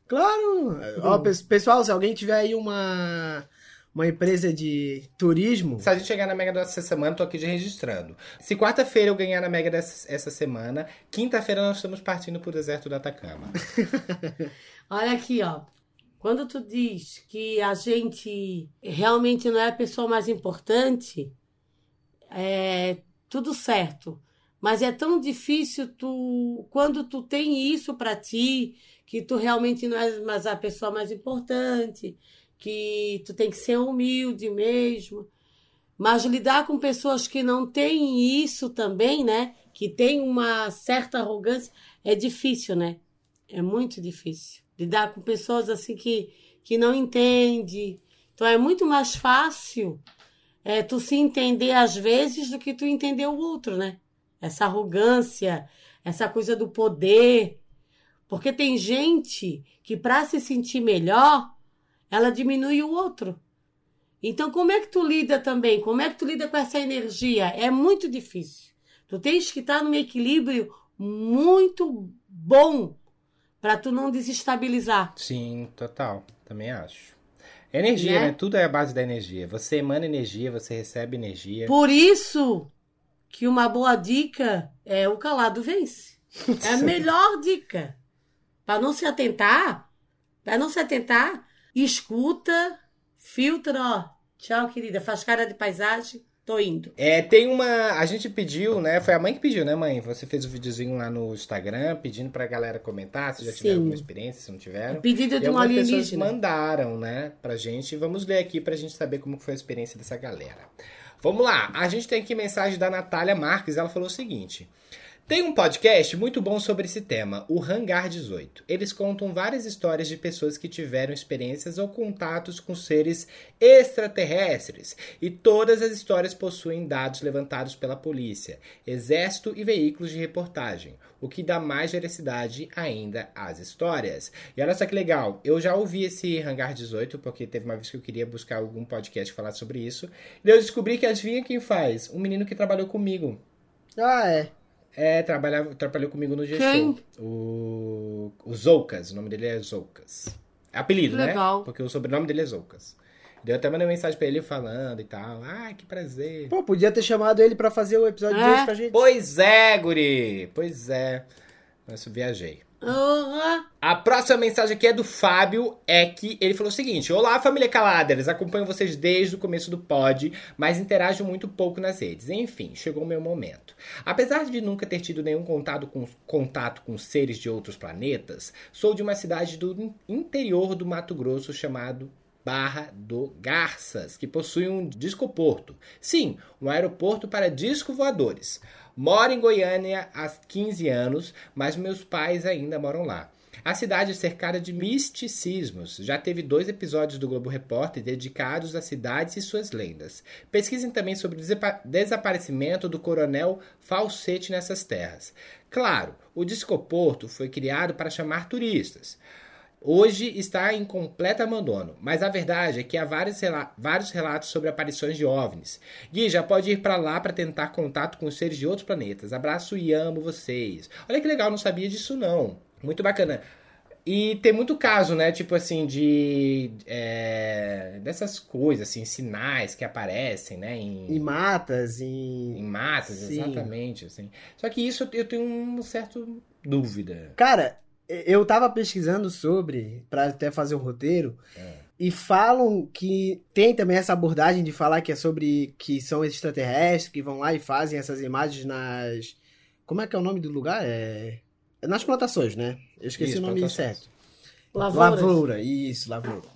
Claro! Ó, pes- pessoal, se alguém tiver aí uma, uma empresa de turismo, Se a gente chegar na Mega dessa semana, tô aqui já registrando. Se quarta-feira eu ganhar na Mega dessa essa semana, quinta-feira nós estamos partindo pro deserto do Atacama. Olha aqui, ó. Quando tu diz que a gente realmente não é a pessoa mais importante, é tudo certo. Mas é tão difícil tu, quando tu tem isso pra ti, que tu realmente não és mais a pessoa mais importante, que tu tem que ser humilde mesmo. Mas lidar com pessoas que não têm isso também, né? Que tem uma certa arrogância, é difícil, né? É muito difícil. Lidar com pessoas assim que, que não entende. Então é muito mais fácil é, tu se entender às vezes do que tu entender o outro, né? Essa arrogância, essa coisa do poder. Porque tem gente que para se sentir melhor, ela diminui o outro. Então como é que tu lida também? Como é que tu lida com essa energia? É muito difícil. Tu tens que estar num equilíbrio muito bom para tu não desestabilizar. Sim, total. Também acho. Energia, Né? né? Tudo é a base da energia. Você emana energia, você recebe energia. Por isso que uma boa dica é o calado vence. É a melhor dica. Para não se atentar, para não se atentar, escuta, filtra, ó. Tchau, querida. Faz cara de paisagem. Tô indo. É, tem uma. A gente pediu, né? Foi a mãe que pediu, né, mãe? Você fez o um videozinho lá no Instagram pedindo pra galera comentar se já tiveram alguma experiência, se não tiveram. Pedido E de um algumas pessoas alienígena. mandaram, né, pra gente. Vamos ler aqui pra gente saber como foi a experiência dessa galera. Vamos lá. A gente tem aqui mensagem da Natália Marques. Ela falou o seguinte. Tem um podcast muito bom sobre esse tema, o Hangar 18. Eles contam várias histórias de pessoas que tiveram experiências ou contatos com seres extraterrestres, e todas as histórias possuem dados levantados pela polícia, exército e veículos de reportagem, o que dá mais veracidade ainda às histórias. E olha só que legal, eu já ouvi esse Hangar 18, porque teve uma vez que eu queria buscar algum podcast que falasse sobre isso, e eu descobri que adivinha quem faz? Um menino que trabalhou comigo. ah, é. É, trabalhava, trabalhou comigo no G Quem? Show. O, o Zoucas, o nome dele é Zoucas. É apelido, Legal. né? Porque o sobrenome dele é Zoucas. Daí Eu até mandei mensagem pra ele falando e tal. Ah, que prazer. Pô, podia ter chamado ele pra fazer o episódio de É? hoje pra gente. Pois é, guri. Pois é. Mas eu viajei. Aham. A próxima mensagem aqui é do Fábio Eck. Ele falou o seguinte: Olá, família Caladers. Acompanho vocês desde o começo do pod, mas interajo muito pouco nas redes. Enfim, chegou o meu momento. Apesar de nunca ter tido nenhum contato com, contato com seres de outros planetas, sou de uma cidade do in- interior do Mato Grosso chamado Barra do Garças, que possui um discoporto. Sim, um aeroporto para disco voadores. Moro em Goiânia há 15 anos, mas meus pais ainda moram lá. A cidade é cercada de misticismos. Já teve dois episódios do Globo Repórter dedicados a cidades e suas lendas. Pesquisem também sobre o desaparecimento do coronel Falsete nessas terras. Claro, o discoporto foi criado para chamar turistas. Hoje está em completo abandono, mas a verdade é que há vários, rela- vários relatos sobre aparições de OVNIs. Gui, já pode ir pra lá para tentar contato com os seres de outros planetas. Abraço e amo vocês. Olha que legal, não sabia disso não. Muito bacana. E tem muito caso, né? Tipo assim, de. é, dessas coisas, assim, sinais que aparecem, né? Em, Em matas, em. em massas, Sim. exatamente. Assim. Só que isso eu tenho uma certa dúvida. Cara, eu tava pesquisando sobre, pra até fazer o roteiro, É. e falam que tem também essa abordagem de falar que é sobre que são extraterrestres, que vão lá e fazem essas imagens nas. Como é que é o nome do lugar? É. nas plantações, né? Eu esqueci Isso, o nome certo. Lavouras. Lavoura, isso, lavoura.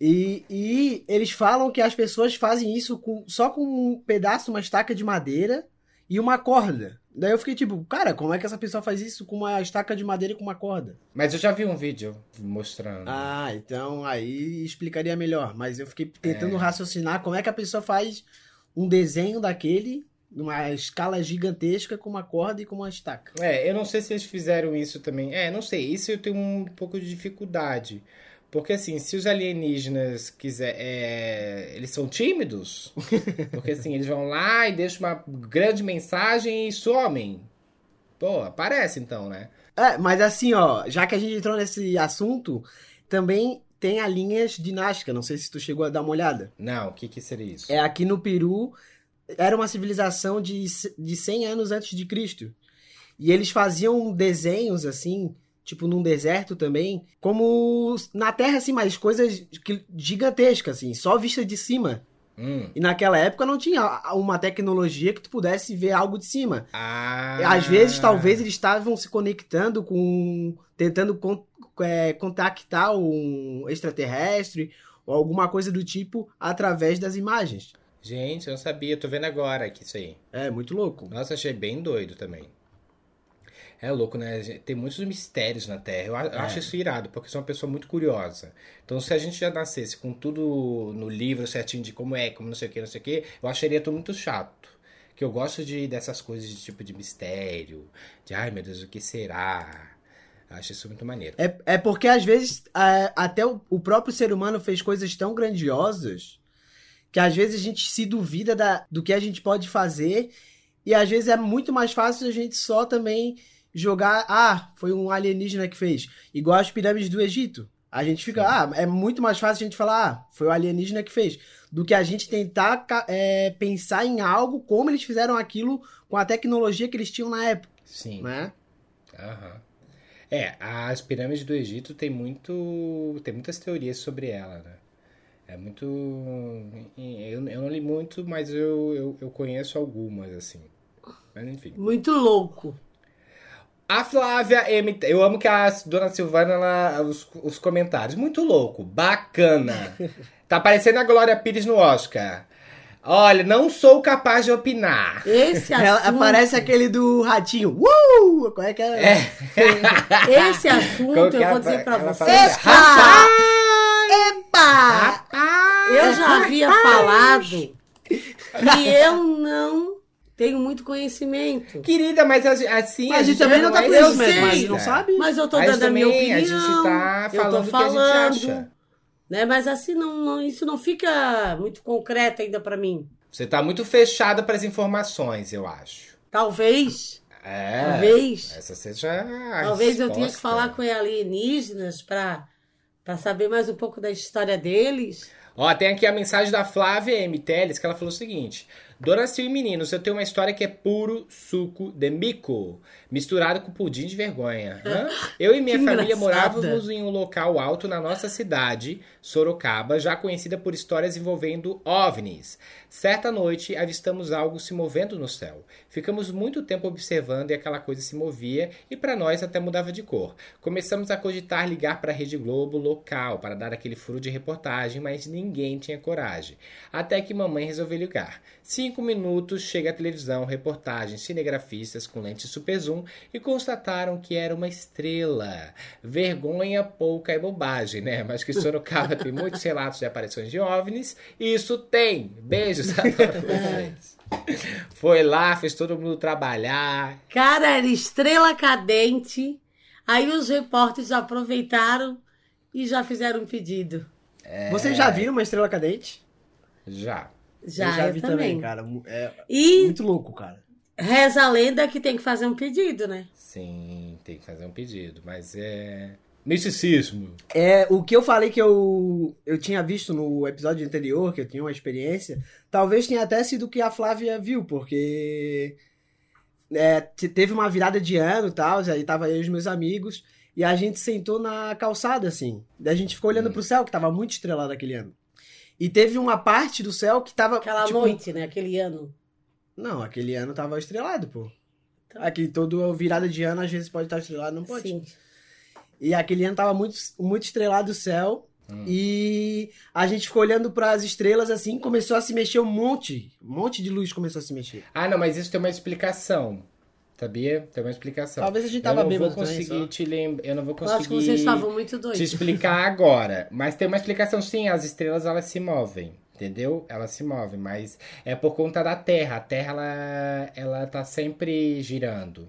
E, e eles falam que as pessoas fazem isso com, só com um pedaço, uma estaca de madeira e uma corda. Daí eu fiquei tipo, cara, como é que essa pessoa faz isso com uma estaca de madeira e com uma corda? Mas eu já vi um vídeo mostrando. Ah, então aí explicaria melhor. Mas eu fiquei tentando raciocinar como é que a pessoa faz um desenho daquele numa escala gigantesca com uma corda e com uma estaca. É, eu não sei se eles fizeram isso também. É, não sei. Isso eu tenho um pouco de dificuldade. Porque assim, se os alienígenas quiser, é, eles são tímidos, porque assim, eles vão lá e deixam uma grande mensagem e somem. Pô, aparece então, né? É, mas assim, ó, já que a gente entrou nesse assunto, também tem a linhas dinástica. Não sei se tu chegou a dar uma olhada. Não, o que, que seria isso? É aqui no Peru, era uma civilização de, de 100 anos antes de Cristo. E eles faziam desenhos assim, tipo num deserto também, como na Terra assim, mas coisas que- gigantescas assim, só vista de cima. Hum. E naquela época não tinha uma tecnologia que tu pudesse ver algo de cima. Ah. Às vezes, talvez eles estavam se conectando com. tentando con- é, contactar um extraterrestre ou alguma coisa do tipo através das imagens. Gente, eu não sabia, tô vendo agora aqui isso aí. É muito louco. Nossa, achei bem doido também. É louco, né? Tem muitos mistérios na Terra. Eu eu acho isso irado, porque eu sou uma pessoa muito curiosa. Então, se a gente já nascesse com tudo no livro certinho de como é, como não sei o que, não sei o que, eu acharia tudo muito chato. Que eu gosto de dessas coisas de tipo de mistério, de ai meu Deus, o que será? Eu acho isso muito maneiro. É, é porque às vezes é, até o, o próprio ser humano fez coisas tão grandiosas que às vezes a gente se duvida da, do que a gente pode fazer e às vezes é muito mais fácil a gente só também jogar, ah, foi um alienígena que fez. Igual as pirâmides do Egito. A gente fica, ah, é muito mais fácil a gente falar, ah, foi o alienígena que fez, do que a gente tentar é, pensar em algo, como eles fizeram aquilo com a tecnologia que eles tinham na época, Sim. né? Aham. É, as pirâmides do Egito tem muito. tem muitas teorias sobre ela, né? É muito. Eu, eu não li muito, mas eu, eu, eu conheço algumas, assim. Mas enfim. Muito louco. A Flávia M. Eu amo que a dona Silvana, ela, os, os comentários. Muito louco, bacana. Tá parecendo a Glória Pires no Oscar. Olha, não sou capaz de opinar. Esse Ela, assunto, aparece aquele do ratinho. Uh! Qual é que é? esse assunto eu vou ela- dizer pra ela você. fala assim, Rapaz! Epa! Rapaz! Eu já havia falado que eu não tenho muito conhecimento. Querida, mas assim. Mas a gente também não tá é com isso mesmo, sei. mas a gente não sabe. Mas eu tô Mas dando a minha opinião. A gente tá eu falando tô o que a falando, gente acha. né? Mas assim não, não- isso não fica muito concreto ainda pra mim. Você tá muito fechada para as informações, eu acho. Talvez, É. talvez, Essa seja a talvez eu tenha que resposta. falar com alienígenas pra para saber mais um pouco da história deles. Ó, tem aqui a mensagem da Flávia M. Teles, que ela falou o seguinte: Dona Sil e meninos, eu tenho uma história que é puro suco de mico, misturado com pudim de vergonha. Hã? Eu e minha Que família engraçada. morávamos em um local alto na nossa cidade, Sorocaba, já conhecida por histórias envolvendo OVNIs. Certa noite, avistamos algo se movendo no céu. Ficamos muito tempo observando e aquela coisa se movia e para nós até mudava de cor. Começamos a cogitar ligar para a Rede Globo local para dar aquele furo de reportagem, mas ninguém tinha coragem. Até que mamãe resolveu ligar. Cinco minutos, chega a televisão, reportagens cinegrafistas com lente super zoom e constataram que era uma estrela. Vergonha pouca é bobagem, né? Mas que Sorocaba tem muitos relatos de aparições de OVNIs, e isso tem. Beijos, adoro vocês. Foi lá, fez todo mundo trabalhar. Cara, era estrela cadente. Aí os repórteres aproveitaram e já fizeram um pedido. Vocês já viram uma estrela cadente? Já. Já, eu já eu vi também. também, cara. É E muito louco, cara. Reza a lenda que tem que fazer um pedido, né? Sim, tem que fazer um pedido, mas é. Misticismo. É, o que eu falei que eu, eu tinha visto no episódio anterior, que eu tinha uma experiência, talvez tenha até sido o que a Flávia viu, porque é, te- teve uma virada de ano e tal, aí tava eu e os meus amigos, e a gente sentou na calçada, assim. Daí a gente ficou olhando Hum. pro céu, que tava muito estrelado aquele ano. E teve uma parte do céu que tava. Aquela tipo, noite, né? Aquele ano. Não, aquele ano tava estrelado, pô. Então- Aqui, todo virada de ano, às vezes pode estar estrelado, não pode. Sim. E aquele ano tava muito, muito estrelado o céu. Hum. E a gente ficou olhando para as estrelas assim, começou a se mexer um monte. Um monte de luz começou a se mexer. Ah, não, mas isso tem uma explicação. Sabia? Tem uma explicação. Talvez a gente eu tava não vou bêbado também, conseguir te lembrar. Eu não vou Eu acho que conseguir vocês estavam muito te doidos. explicar agora. Mas tem uma explicação sim, as estrelas elas se movem. Entendeu? Elas se movem, mas é por conta da Terra. A Terra ela, ela tá sempre girando.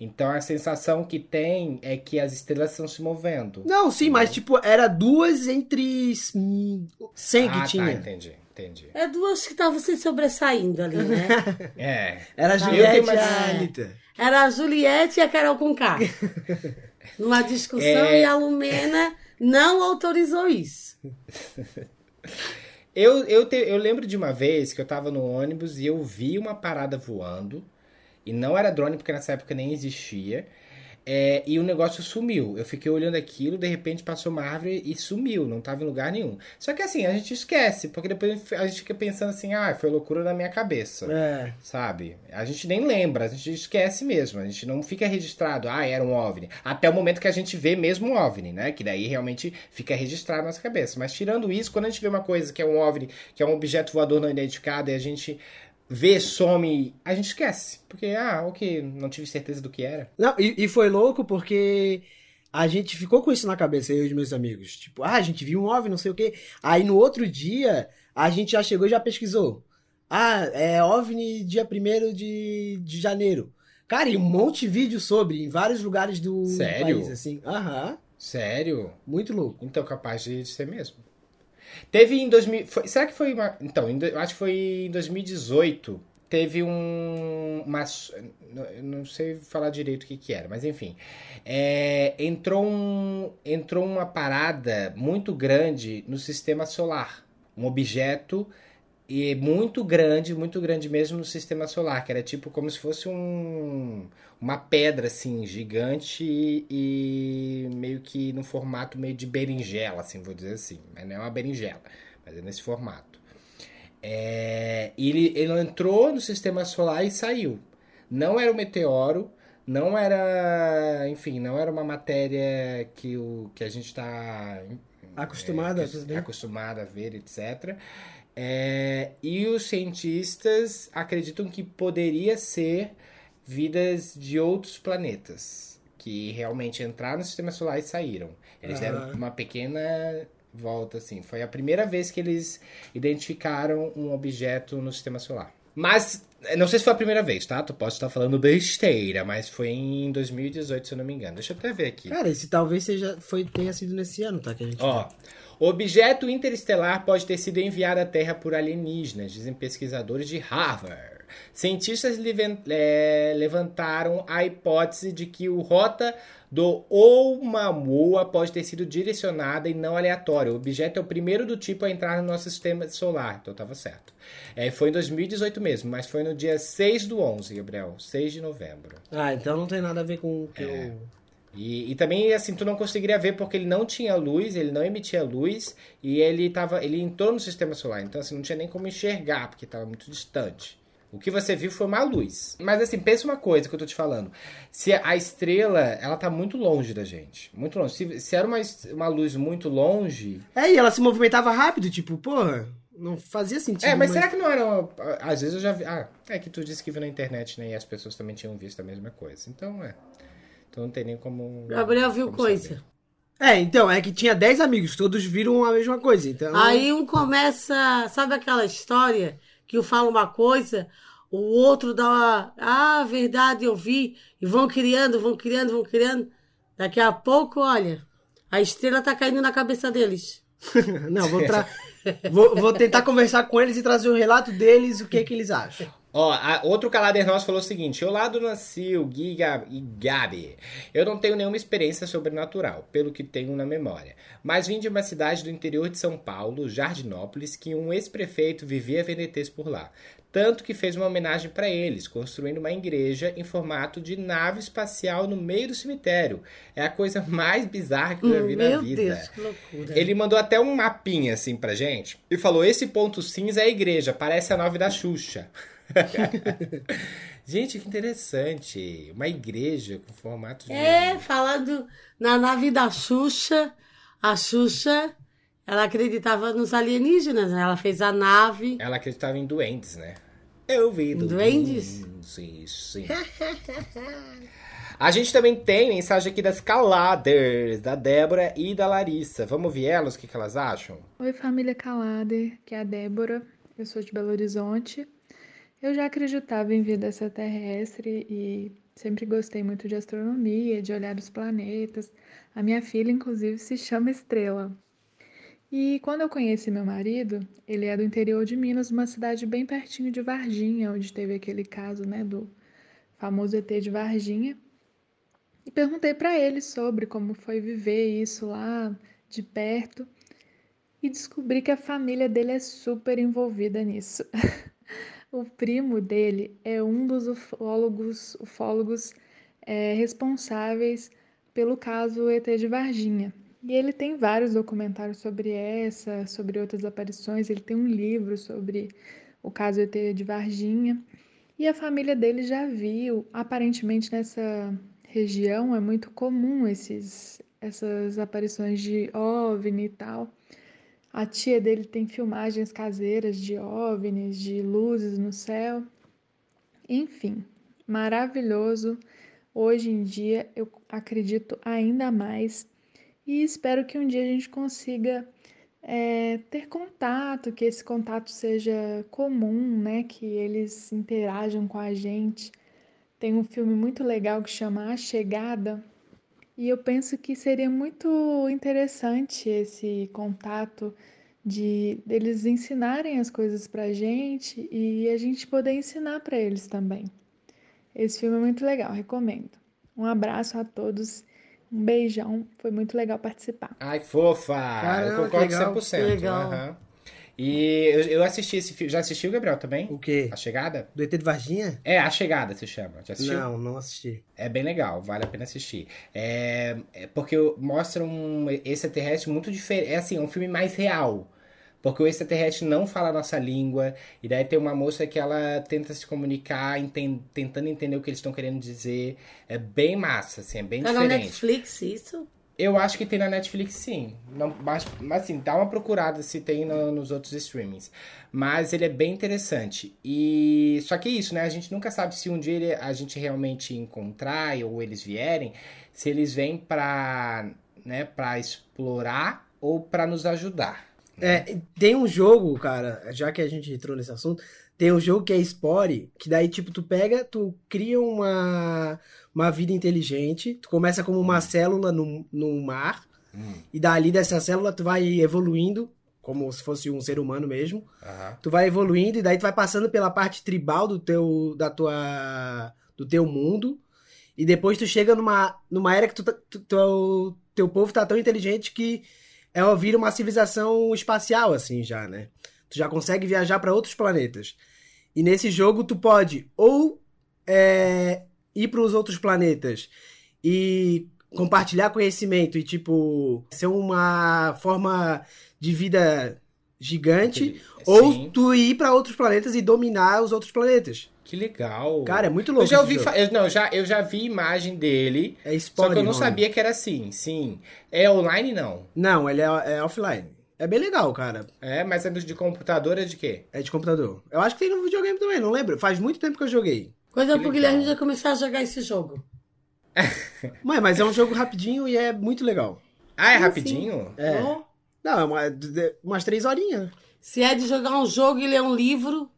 Então a sensação que tem é que as estrelas estão se movendo. Não, sim, mas tipo, era duas entre hum, 100 que ah, tinha. tá, entendi, entendi. É duas que estavam se sobressaindo ali, né? É. Era a Juliette e a Anitta. Era a Juliette e a Carol Conká. Numa discussão É. e a Lumena não autorizou isso. Eu, eu, te- eu lembro de uma vez que eu tava no ônibus e eu vi uma parada voando. E não era drone, porque nessa época nem existia. É, e o negócio sumiu. Eu fiquei olhando aquilo, de repente passou uma árvore e sumiu, não tava em lugar nenhum. Só que assim, a gente esquece, porque depois a gente fica pensando assim, ah, foi loucura na minha cabeça. É. Sabe? A gente nem lembra, a gente esquece mesmo. A gente não fica registrado, ah, era um OVNI. Até o momento que a gente vê mesmo um OVNI, né? Que daí realmente fica registrado na nossa cabeça. Mas tirando isso, quando a gente vê uma coisa que é um OVNI, que é um objeto voador não identificado, e a gente vê, some, a gente esquece. Porque, ah, ok, não tive certeza do que era. Não, e, e foi louco porque a gente ficou com isso na cabeça, eu e os meus amigos. Tipo, ah, a gente viu um OVNI, não sei o quê. Aí no outro dia, a gente já chegou e já pesquisou. Ah, é OVNI dia 1 de, de janeiro. Cara, e um monte de vídeo sobre, em vários lugares do Sério? país, assim. Aham, Sério? muito louco. Então, capaz de ser mesmo. Teve em 2000. foi- será que foi uma. Então, em acho que foi em 2018. Teve um. Uma, não sei falar direito o que, que era, mas enfim. É, entrou, um, entrou uma parada muito grande no sistema solar. Um objeto e muito grande, muito grande mesmo no sistema solar, que era tipo como se fosse um, uma pedra assim, gigante e, e meio que no formato meio de berinjela, assim, vou dizer assim. Mas não é uma berinjela, mas é nesse formato. É, e ele, ele entrou no sistema solar e saiu. Não era um meteoro, não era, enfim, não era uma matéria que, o, que a gente está Acostumado a é, ver. acostumado a ver, etc. É, e os cientistas acreditam que poderia ser vidas de outros planetas que realmente entraram no sistema solar e saíram. Eles deram Aham. uma pequena volta assim. Foi a primeira vez que eles identificaram um objeto no sistema solar. Mas não sei se foi a primeira vez, tá? Tu pode estar falando besteira, mas foi em 2018, se eu não me engano. Deixa eu até ver aqui. Cara, esse talvez seja, foi, tenha sido nesse ano, tá? Que a gente Ó, o objeto interestelar pode ter sido enviado à Terra por alienígenas, dizem pesquisadores de Harvard. Cientistas é, levantaram a hipótese de que o rota do Oumuamua pode ter sido direcionada e não aleatória. O objeto é o primeiro do tipo a entrar no nosso sistema solar, então estava certo. É, foi em 2018 mesmo, mas foi no dia 6 do 11, Gabriel, 6 de novembro. Ah, então não tem nada a ver com o que É. eu... E, e também, assim, tu não conseguiria ver porque ele não tinha luz, ele não emitia luz e ele tava, ele entrou no sistema solar. Então, assim, não tinha nem como enxergar porque estava muito distante. O que você viu foi uma luz. Mas, assim, pensa uma coisa que eu tô te falando. Se a estrela, ela tá muito longe da gente. Muito longe. Se, se era uma, uma luz muito longe... É, e ela se movimentava rápido, tipo, porra, não fazia sentido. é, mas será que não era... Uma, às vezes eu já vi... Ah, é que tu disse que viu na internet, né? E as pessoas também tinham visto a mesma coisa. Então, é. Então não tem nem como... Gabriel viu como coisa. saber. É, então, é que tinha 10 amigos, todos viram a mesma coisa, então... Aí um começa, sabe aquela história que fala uma coisa, o outro dá uma, ah, verdade, eu vi, e vão criando, vão criando, vão criando. Daqui a pouco, olha, a estrela tá caindo na cabeça deles. Não, vou, tra... vou, vou tentar conversar com eles e trazer o relato deles, o que que eles acham. Ó, a- outro calader nosso falou o seguinte: Eu lá do Gui Gab- e Gabi. Eu não tenho nenhuma experiência sobrenatural, pelo que tenho na memória. Mas vim de uma cidade do interior de São Paulo, Jardinópolis, que um ex-prefeito vivia VNTs por lá. Tanto que fez uma homenagem para eles, construindo uma igreja em formato de nave espacial no meio do cemitério. É a coisa mais bizarra que eu já vi na Meu vida. Deus, que loucura. Ele mandou até um mapinha assim pra gente e falou: esse ponto cinza é a igreja, parece a nave da Xuxa. gente, que interessante. Uma igreja com formato de. É, falando na nave da Xuxa, a Xuxa, ela acreditava nos alienígenas, né? Ela fez a nave. Ela acreditava em duendes, né? Eu vi Duendes? Sim, sim. A gente também tem mensagem aqui das Caladers, da Débora e da Larissa. Vamos ouvir elas, o que, que elas acham? Oi, família Calader, que é a Débora, eu sou de Belo Horizonte. Eu já acreditava em vida extraterrestre e Sempre gostei muito de astronomia, de olhar os planetas. A minha filha, inclusive, se chama Estrela. E quando eu conheci meu marido, ele é do interior de Minas, uma cidade bem pertinho de Varginha, onde teve aquele caso, né, do famoso ET de Varginha. E perguntei para ele sobre como foi viver isso lá de perto e descobri que a família dele é super envolvida nisso. o primo dele é um dos ufólogos, ufólogos é, responsáveis pelo caso ET de Varginha. E ele tem vários documentários sobre essa, sobre outras aparições. Ele tem um livro sobre o caso ET de Varginha. E a família dele já viu, aparentemente nessa região é muito comum esses, essas aparições de OVNI e tal. A tia dele tem filmagens caseiras de OVNIs, de luzes no céu. Enfim, maravilhoso. Hoje em dia eu acredito ainda mais e espero que um dia a gente consiga é, ter contato, que esse contato seja comum, né? Que eles interajam com a gente. Tem um filme muito legal que chama A Chegada, e eu penso que seria muito interessante esse contato de deles ensinarem as coisas pra gente e a gente poder ensinar para eles também. Esse filme é muito legal, recomendo. Um abraço a todos um beijão, foi muito legal participar. Ai, fofa! Caramba, eu concordo que legal, 100%. que legal. aham. E eu, eu assisti esse filme. Já assistiu, Gabriel, também? O quê? A Chegada? Do ET de Varginha? É, A Chegada se chama. Já assistiu? Não, não assisti. É bem legal, vale a pena assistir. É, é porque mostra um extraterrestre muito diferente. É assim, é um filme mais real. Porque o extraterrestre não fala a nossa língua. E daí tem uma moça que ela tenta se comunicar, enten- tentando entender o que eles estão querendo dizer. É bem massa, assim, é bem Tá na diferente. Netflix isso? Eu acho que tem na Netflix sim. Não, mas, mas assim, dá uma procurada se tem no- nos outros streamings. Mas ele é bem interessante. E só que é isso, né? A gente nunca sabe se um dia ele- a gente realmente encontrar ou eles vierem, se eles vêm pra, né, pra explorar ou pra nos ajudar. É, tem um jogo, cara, já que a gente entrou nesse assunto, tem um jogo que é Spore, que daí, tipo, tu pega, tu cria uma, uma vida inteligente, tu começa como uma célula no, no mar, e dali dessa célula tu vai evoluindo, como se fosse um ser humano mesmo, tu vai evoluindo e daí tu vai passando pela parte tribal do teu, da tua, do teu mundo, e depois tu chega numa, numa era que tu, tá- tu, teu, teu povo tá tão inteligente que é vira uma civilização espacial, assim, já, né? Tu já consegue viajar para outros planetas. E nesse jogo tu pode ou é, ir para os outros planetas e compartilhar conhecimento e, tipo, ser uma forma de vida gigante, ou Sim. tu ir para outros planetas e dominar os outros planetas. Que legal. Cara, é muito louco. eu já ouvi, eu, não, já, eu já vi imagem dele, É só Spore que eu não nome. sabia que era assim. Sim. É online não. Não, ele é, é offline. É bem legal, cara. É, mas é de computador é de quê? É de computador. Eu acho que tem no videogame também, não lembro. Faz muito tempo que eu joguei. Coisa Que pro legal. Guilherme já começar a jogar esse jogo. Mas, mas é um jogo rapidinho e é muito legal. Ah, é Sim, rapidinho? É. Não, é uma- umas três horinhas. Se é de jogar um jogo e ler um livro,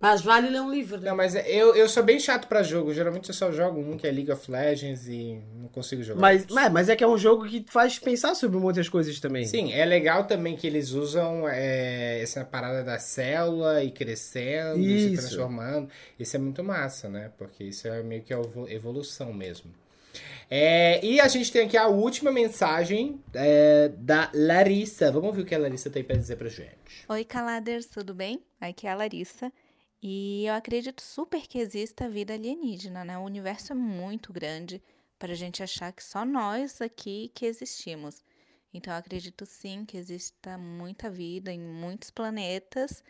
mas vale ler um livro. né? Não, mas eu, eu sou bem chato pra jogo. Geralmente eu só jogo um que é League of Legends e não consigo jogar. Mas, mas, mas é que é um jogo que faz pensar sobre muitas coisas também. Sim, é legal também que eles usam é, essa parada da célula e crescendo e se Isso. transformando. Isso é muito massa, né? Porque isso é meio que a evo- evolução mesmo. É, e a gente tem aqui a última mensagem é, da Larissa. Vamos ouvir o que a Larissa tem pra dizer pra gente. Oi, Caladers, tudo bem? Aqui é a Larissa. E eu acredito super que exista vida alienígena, né? O universo é muito grande para a gente achar que só nós aqui que existimos. Então eu acredito sim que exista muita vida em muitos planetas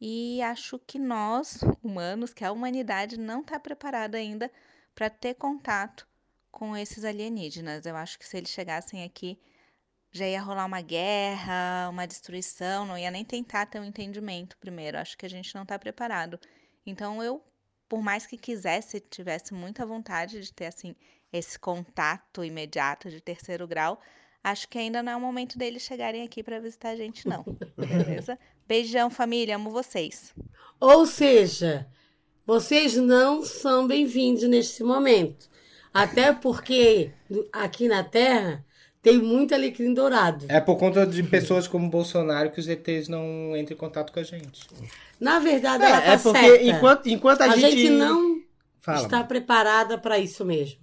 e acho que nós, humanos, que a humanidade não está preparada ainda para ter contato com esses alienígenas. Eu acho que se eles chegassem aqui já ia rolar uma guerra, uma destruição, não ia nem tentar ter um entendimento primeiro. Acho que a gente não está preparado. Então eu, por mais que quisesse, tivesse muita vontade de ter assim esse contato imediato de terceiro grau, acho que ainda não é o momento deles chegarem aqui para visitar a gente não. Beleza? Beijão, família, amo vocês. Ou seja, vocês não são bem-vindos neste momento. Até porque aqui na Terra tem muito alecrim dourado. É por conta de pessoas como Bolsonaro que os ETs não entram em contato com a gente. Na verdade, É, ela tá é porque certa. enquanto, enquanto a, a gente... gente não Fala, está mano. preparada para isso mesmo.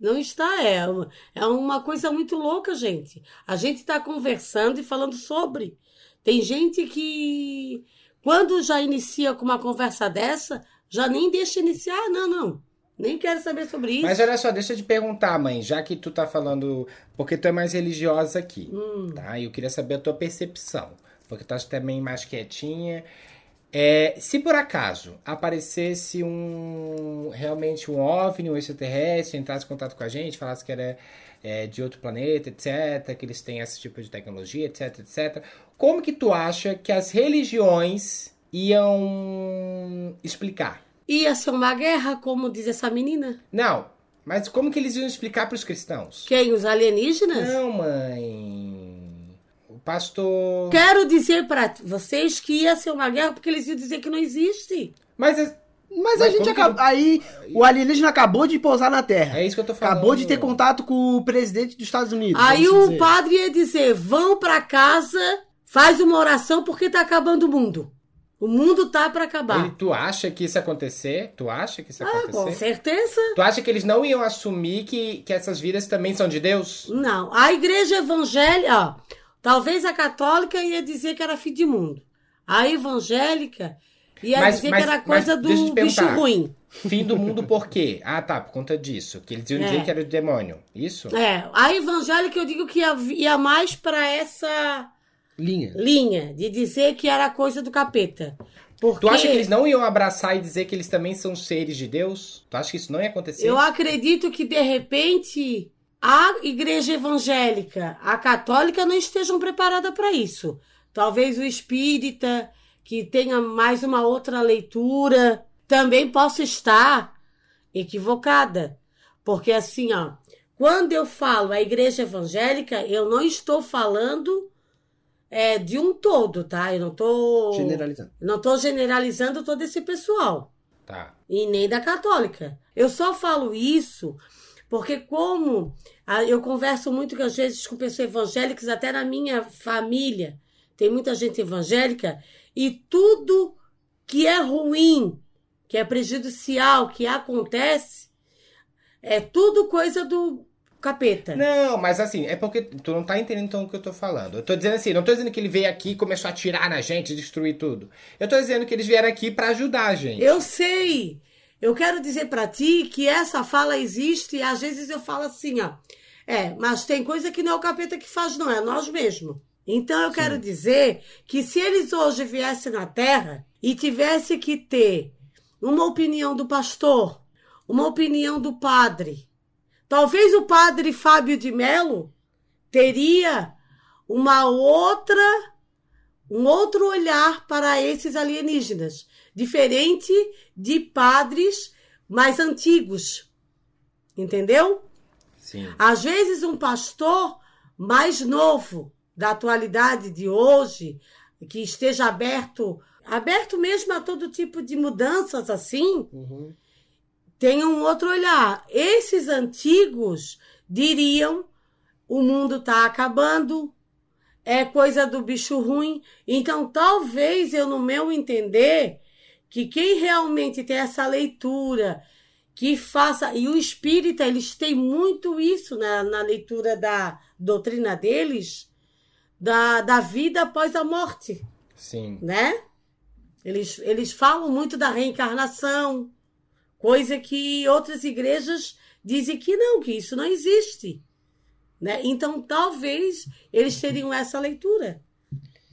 Não está, é, uma- é uma coisa muito louca, gente. A gente está conversando e falando sobre. Tem gente que, quando já inicia com uma conversa dessa, já nem deixa iniciar, não, não. Nem quero saber sobre isso. Mas olha só, deixa eu te perguntar, mãe, já que tu tá falando. Porque tu é mais religiosa aqui, Hum. tá? E eu queria saber a tua percepção. Porque tu tá também mais quietinha. É, se por acaso aparecesse um. realmente um OVNI, um extraterrestre, entrasse em contato com a gente, falasse que era é, de outro planeta, etc., que eles têm esse tipo de tecnologia, etc, etc. Como que tu acha que as religiões iam explicar? Ia ser uma guerra, como diz essa menina. Não, mas como que eles iam explicar para os cristãos? Quem? Os alienígenas? Não, mãe. O pastor. Quero dizer para vocês que ia ser uma guerra porque eles iam dizer que não existe. Mas é, Mas a Mas gente como que acabou. Aí, o alienígena acabou de pousar na Terra. é isso que eu tô falando. Acabou de ter contato com o presidente dos Estados Unidos. Aí o dizer. padre ia dizer: vão pra casa, faz uma oração porque tá acabando o mundo. O mundo tá pra acabar. Ele- tu acha que isso ia acontecer? Tu acha que isso ia Ah, com acontecer? certeza. Tu acha que eles não iam assumir que, que essas vidas também são de Deus? Não. A igreja evangélica, ó, talvez a católica ia dizer que era fim de mundo. A evangélica ia Mas- dizer mas- que era mas coisa eu do bicho ruim. Fim do mundo por quê? Ah, tá, por conta disso. Que eles iam É. dizer que era o demônio. Isso? É, a evangélica eu digo que ia, ia mais pra essa Linha. linha de dizer que era coisa do capeta. Porque Tu acha que eles não iam abraçar e dizer que eles também são seres de Deus? Tu acha que isso não ia acontecer? Eu acredito que, de repente, a igreja evangélica, a católica, não estejam preparadas para isso. Talvez o espírita, que tenha mais uma outra leitura, também possa estar equivocada. Porque, assim, ó, quando eu falo a igreja evangélica, eu não estou falando é, de um todo, tá? Eu não estou. Generalizando. Não estou generalizando todo esse pessoal Tá. e nem da católica. Eu só falo isso porque como eu converso muito que às vezes com pessoas evangélicas, até na minha família, tem muita gente evangélica e tudo que é ruim, que é prejudicial, que acontece, é tudo coisa do capeta. Não, mas assim, é porque tu não tá entendendo então o que eu tô falando. Eu tô dizendo assim, não tô dizendo que ele veio aqui e começou a atirar na gente, destruir tudo. Eu tô dizendo que eles vieram aqui pra ajudar a gente. Eu sei. Eu quero dizer pra ti que essa fala existe e às vezes eu falo assim, ó. É, mas tem coisa que não é o capeta que faz, não, é nós mesmos. Então eu quero dizer que se eles hoje viessem na Terra e tivesse que ter uma opinião do pastor, uma opinião do padre, talvez o padre Fábio de Melo teria uma outra um outro olhar para esses alienígenas, diferente de padres mais antigos. Entendeu? Sim. Às vezes um pastor mais novo, da atualidade de hoje, que esteja aberto, aberto mesmo a todo tipo de mudanças assim, Uhum. Tem um outro olhar. Esses antigos diriam: o mundo está acabando, é coisa do bicho ruim. Então, talvez eu, no meu entender, que quem realmente tem essa leitura, que faça. E o espírita, eles têm muito isso na, na leitura da doutrina deles, da, da vida após a morte Sim. né? Eles, eles falam muito da reencarnação, coisa que outras igrejas dizem que não, que isso não existe. Né? Então, talvez eles teriam essa leitura.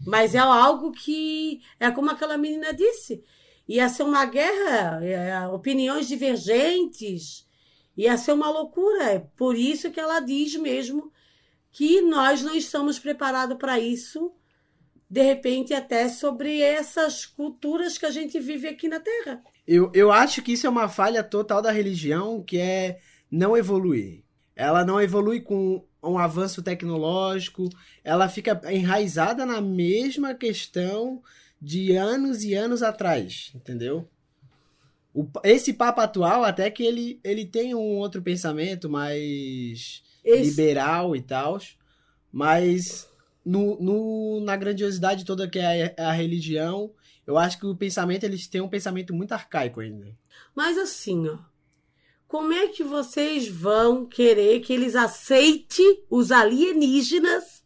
Mas é algo que é como aquela menina disse. Ia ser uma guerra, é, opiniões divergentes, ia ser uma loucura. É por isso que ela diz mesmo que nós não estamos preparados para isso de repente, até sobre essas culturas que a gente vive aqui na Terra. Eu, eu acho que isso é uma falha total da religião, que é não evoluir. Ela não evolui com um avanço tecnológico, ela fica enraizada na mesma questão de anos e anos atrás, entendeu? o, esse Papa atual, até que ele, ele tem um outro pensamento mais Esse- liberal e tal, mas no, no, na grandiosidade toda que é a, a religião, eu acho que o pensamento, eles têm um pensamento muito arcaico ainda. Mas assim, ó. Como é que vocês vão querer que eles aceitem os alienígenas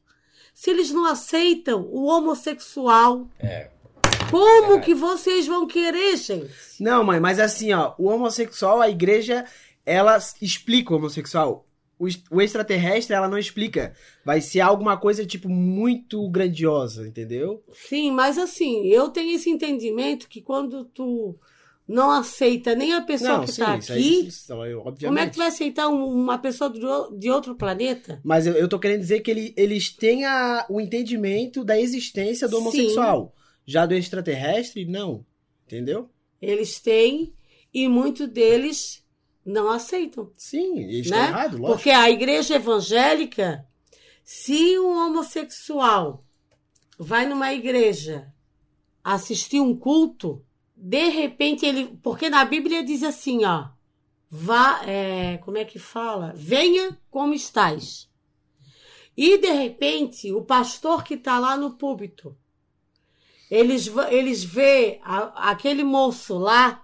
se eles não aceitam o homossexual? É. Como que vocês vão querer, gente? Não, mãe, mas assim, ó, o homossexual, a igreja, ela explica o homossexual. O, o extraterrestre, ela não explica. Vai ser alguma coisa, tipo, muito grandiosa, entendeu? Sim, mas assim, eu tenho esse entendimento que quando tu não aceita nem a pessoa não, que sim, tá isso aqui, aí, isso, como é que tu vai aceitar um- uma pessoa de outro planeta? Mas eu, eu tô querendo dizer que ele- eles têm a- o entendimento da existência do Sim. homossexual. Já do extraterrestre, não. Entendeu? Eles têm e muitos deles não aceitam. Sim, eles Né? estão errados, lógico. Porque a igreja evangélica, se um homossexual vai numa igreja assistir um culto, de repente ele. Porque na Bíblia diz assim, ó. Vá, é, como é que fala? Venha como estás. E de repente, o pastor que está lá no púlpito, eles, eles vê a- aquele moço lá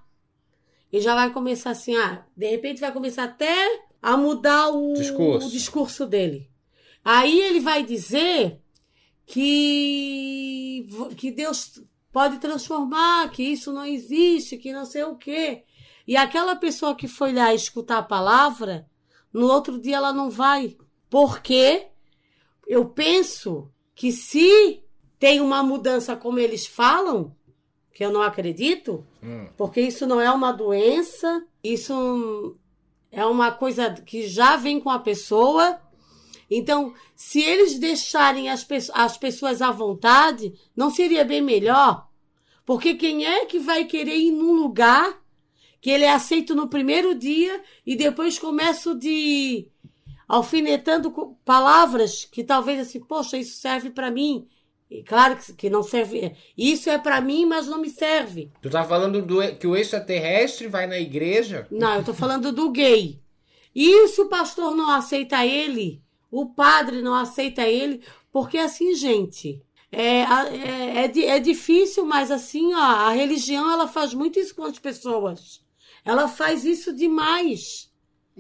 e já vai começar assim, ah, de repente vai começar até a mudar o Discurso. o discurso dele. Aí ele vai dizer que, que Deus pode transformar, que isso não existe, que não sei o quê. E aquela pessoa que foi lá escutar a palavra, no outro dia ela não vai. Porque eu penso que se tem uma mudança como eles falam, que eu não acredito, Hum. porque isso não é uma doença, isso é uma coisa que já vem com a pessoa. Então, se eles deixarem as, pe- as pessoas à vontade, não seria bem melhor? Porque quem é que vai querer ir num lugar que ele é aceito no primeiro dia e depois começa de alfinetando palavras que talvez assim, poxa, isso serve para mim. E claro que, que não serve. Isso é para mim, mas não me serve. Tu tá falando do, que o extraterrestre vai na igreja? Não, eu tô falando do gay. E se o pastor não aceita ele, o padre não aceita ele, porque assim, gente, é, é, é, é difícil, mas assim, ó, a religião ela faz muito isso com as pessoas. Ela faz isso demais.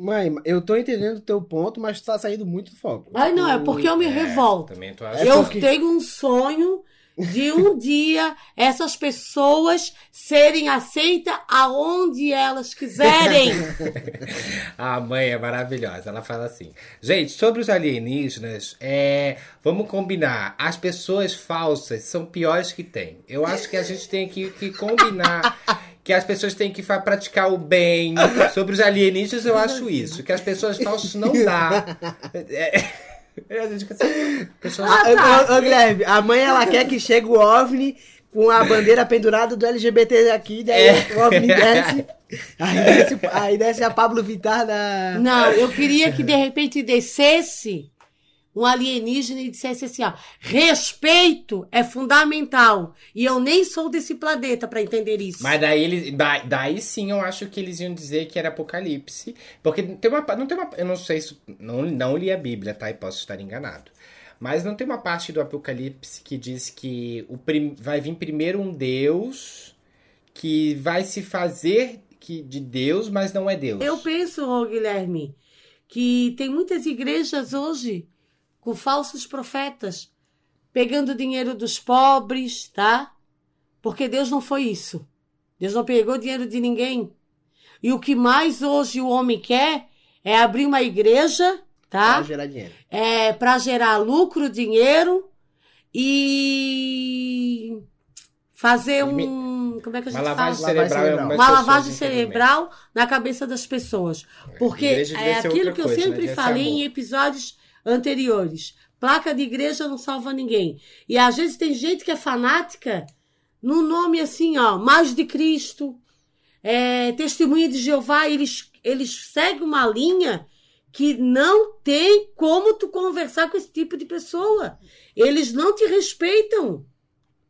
Mãe, eu tô entendendo o teu ponto, mas tá saindo muito do foco. Ai, não, é porque eu me revolto. Também tu É eu porque- tenho um sonho de um dia essas pessoas serem aceitas aonde elas quiserem. A mãe é maravilhosa, ela fala assim. Gente, sobre os alienígenas, é, vamos combinar. As pessoas falsas são piores que tem. Eu acho que a gente tem que, que combinar que as pessoas têm que praticar o bem. Sobre os alienígenas, eu acho isso. Que as pessoas falsas não dá. É, é, a gente quer saber. Pessoas- Ah, ô, ô, ô, Guilherme, a mãe ela quer que chegue o OVNI com a bandeira pendurada do LGBT aqui, daí É. o OVNI desce, aí desce, aí desce a Pablo Vittar da... Não, eu queria que de repente descesse um alienígena e dissesse assim, ó, respeito é fundamental. E eu nem sou desse planeta para entender isso. Mas daí, eles, da- daí sim eu acho que eles iam dizer que era apocalipse. Porque tem uma. Não tem uma. Eu não sei se. Não, não li a Bíblia, tá? E posso estar enganado. Mas não tem uma parte do Apocalipse que diz que o prim- vai vir primeiro um Deus que vai se fazer que, de Deus, mas não é Deus. Eu penso, Guilherme, que tem muitas igrejas hoje com falsos profetas pegando dinheiro dos pobres, tá? Porque Deus não foi isso. Deus não pegou dinheiro de ninguém. E o que mais hoje o homem quer é abrir uma igreja, tá? Pra gerar dinheiro. é, para gerar lucro, dinheiro e fazer um. Como é que a Uma gente lavagem fala? Lavagem cerebral. algumas Uma lavagem cerebral na cabeça das pessoas. Porque é aquilo que eu coisa, né? sempre ser falei em episódios anteriores. Placa de igreja não salva ninguém. E às vezes tem gente que é fanática no nome assim, ó, mais de Cristo, é, testemunha de Jeová, eles, eles seguem uma linha que não tem como tu conversar com esse tipo de pessoa. Eles não te respeitam.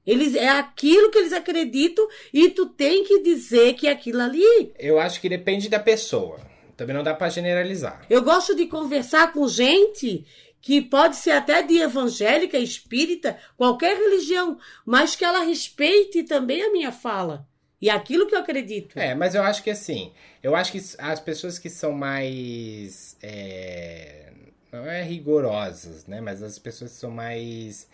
Eles é aquilo que eles acreditam e tu tem que dizer que é aquilo ali. Eu acho que depende da pessoa. Também não dá pra generalizar. Eu gosto de conversar com gente que pode ser até de evangélica, espírita, qualquer religião, mas que ela respeite também a minha fala e aquilo que eu acredito. É, mas eu acho que assim, eu acho que as pessoas que são mais. é, não é rigorosas, né? Mas as pessoas que são mais.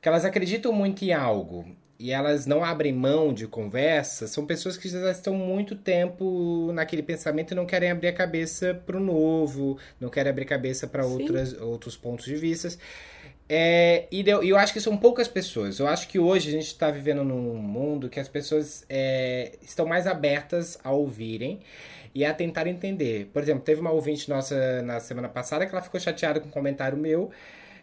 que elas acreditam muito em algo e elas não abrem mão de conversa, são pessoas que já estão muito tempo naquele pensamento e não querem abrir a cabeça para o novo, não querem abrir a cabeça para outros pontos de vista. É, e eu, eu, acho que são poucas pessoas. Eu acho que hoje a gente está vivendo num mundo que as pessoas é, estão mais abertas a ouvirem e a tentar entender. Por exemplo, teve uma ouvinte nossa na semana passada que ela ficou chateada com um comentário meu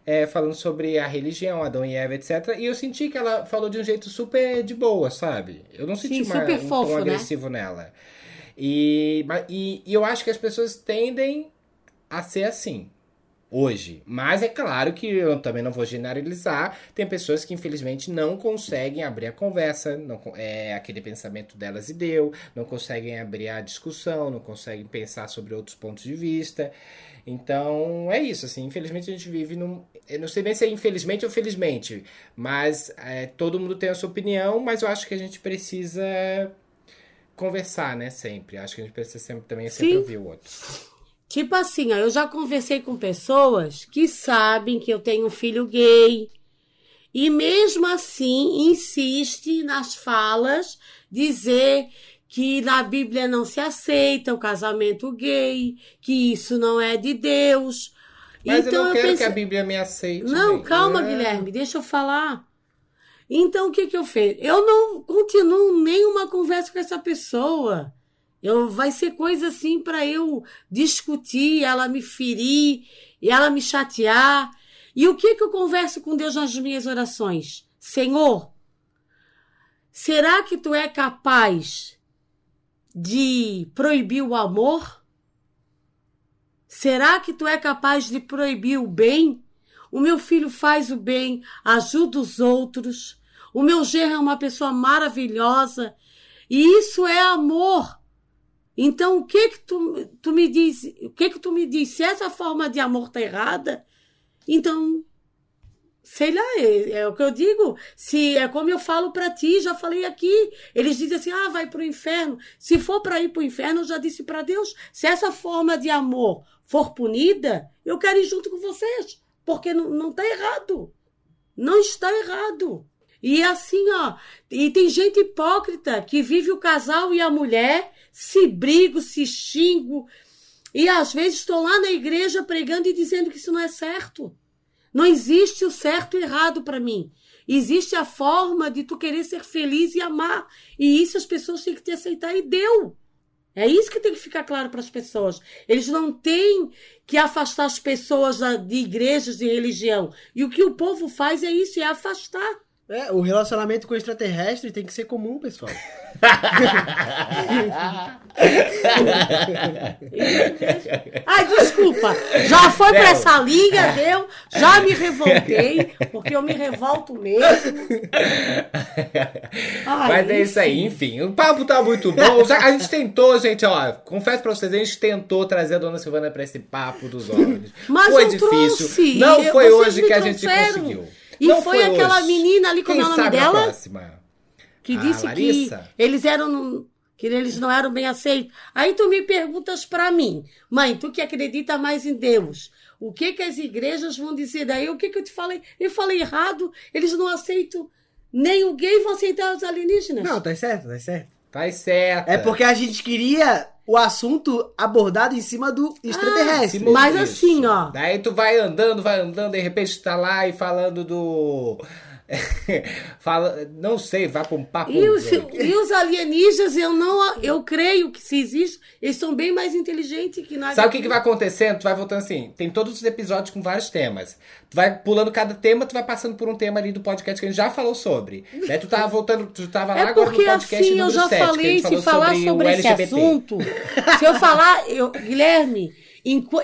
é, falando sobre a religião, Adão e Eva, etc. E eu senti que ela falou de um jeito super de boa, sabe? Eu não senti Sim, uma, um fofo, tom né? agressivo nela. E, e, e eu acho que as pessoas tendem a ser assim hoje. Mas é claro que eu também não vou generalizar. Tem pessoas que infelizmente não conseguem abrir a conversa, não, é aquele pensamento delas e deu, não conseguem abrir a discussão, não conseguem pensar sobre outros pontos de vista. Então é isso, assim, infelizmente a gente vive num. Eu não sei nem se é infelizmente ou felizmente, mas é, todo mundo tem a sua opinião, mas eu acho que a gente precisa conversar, né? Sempre. Acho que a gente precisa sempre também sempre Sim. ouvir o outro. Tipo assim, ó, eu já conversei com pessoas que sabem que eu tenho um filho gay. E mesmo assim insiste nas falas dizer que na Bíblia não se aceita o casamento gay, que isso não é de Deus. Mas então eu não quero pensei- que a Bíblia me aceite. Não, calma, É. Guilherme, deixa eu falar. Então, o que que eu fiz? Eu não continuo nenhuma conversa com essa pessoa. Eu, vai ser coisa assim para eu discutir, ela me ferir, e ela me chatear. E o que que eu converso com Deus nas minhas orações? Senhor, será que tu é capaz de proibir o amor? Será que tu é capaz de proibir o bem? O meu filho faz o bem, ajuda os outros. O meu genro é uma pessoa maravilhosa. E isso é amor. Então, o que que tu, tu me diz? O que que tu me diz? Se essa forma de amor tá errada, então, sei lá, é, é o que eu digo. Se é como eu falo para ti, já falei aqui. Eles dizem assim: "Ah, vai pro inferno". Se for para ir pro inferno, eu já disse para Deus, se essa forma de amor for punida, eu quero ir junto com vocês, porque não, não tá errado. Não está errado. E assim, ó, e tem gente hipócrita que vive o casal e a mulher, se brigam, se xingam, e às vezes estou lá na igreja pregando e dizendo que isso não é certo. Não existe o certo e errado para mim. Existe a forma de tu querer ser feliz e amar. E isso as pessoas têm que te aceitar e deu. É isso que tem que ficar claro para as pessoas. Eles não têm que afastar as pessoas de igrejas de religião. E o que o povo faz é isso, é afastar. É, o relacionamento com extraterrestre tem que ser comum, pessoal. Ai, desculpa. Já foi para essa linha, deu. Já me revoltei, porque eu me revolto mesmo. Ai, Mas é isso aí, enfim. O papo tá muito bom. A gente tentou, gente, ó. Confesso pra vocês, a gente tentou trazer a dona Silvana pra esse papo dos homens. Mas foi difícil. trouxe. Não foi hoje que a gente conseguiu. E Não foi aquela hoje. menina ali, como Quem é o nome sabe a dela? próxima? que A disse que eles eram que eles não eram bem aceitos. Aí tu me perguntas para mim, mãe, tu que acredita mais em Deus, o que que as igrejas vão dizer daí? O que que eu te falei? Eu falei errado, eles não aceitam nem o gay vão aceitar os alienígenas. Não, tá certo, tá certo. Tá certo. É porque a gente queria o assunto abordado em cima do extraterrestre. Simão, Mas isso. assim, ó. Daí tu vai andando, vai andando, de repente tu tá lá e falando do. Fala, não sei, vai pra um papo. E os, e os alienígenas, eu não, eu creio que se existe, eles são bem mais inteligentes que nós. Sabe o que, que vai acontecendo? Tu vai voltando assim. Tem todos os episódios com vários temas. Tu vai pulando cada tema, tu vai passando por um tema ali do podcast que a gente já falou sobre. Daí tu tava voltando, tu tava lá É agora no porque podcast assim eu já 7, que a falei, se falar sobre, sobre, esse assunto, se eu falar, eu, Guilherme,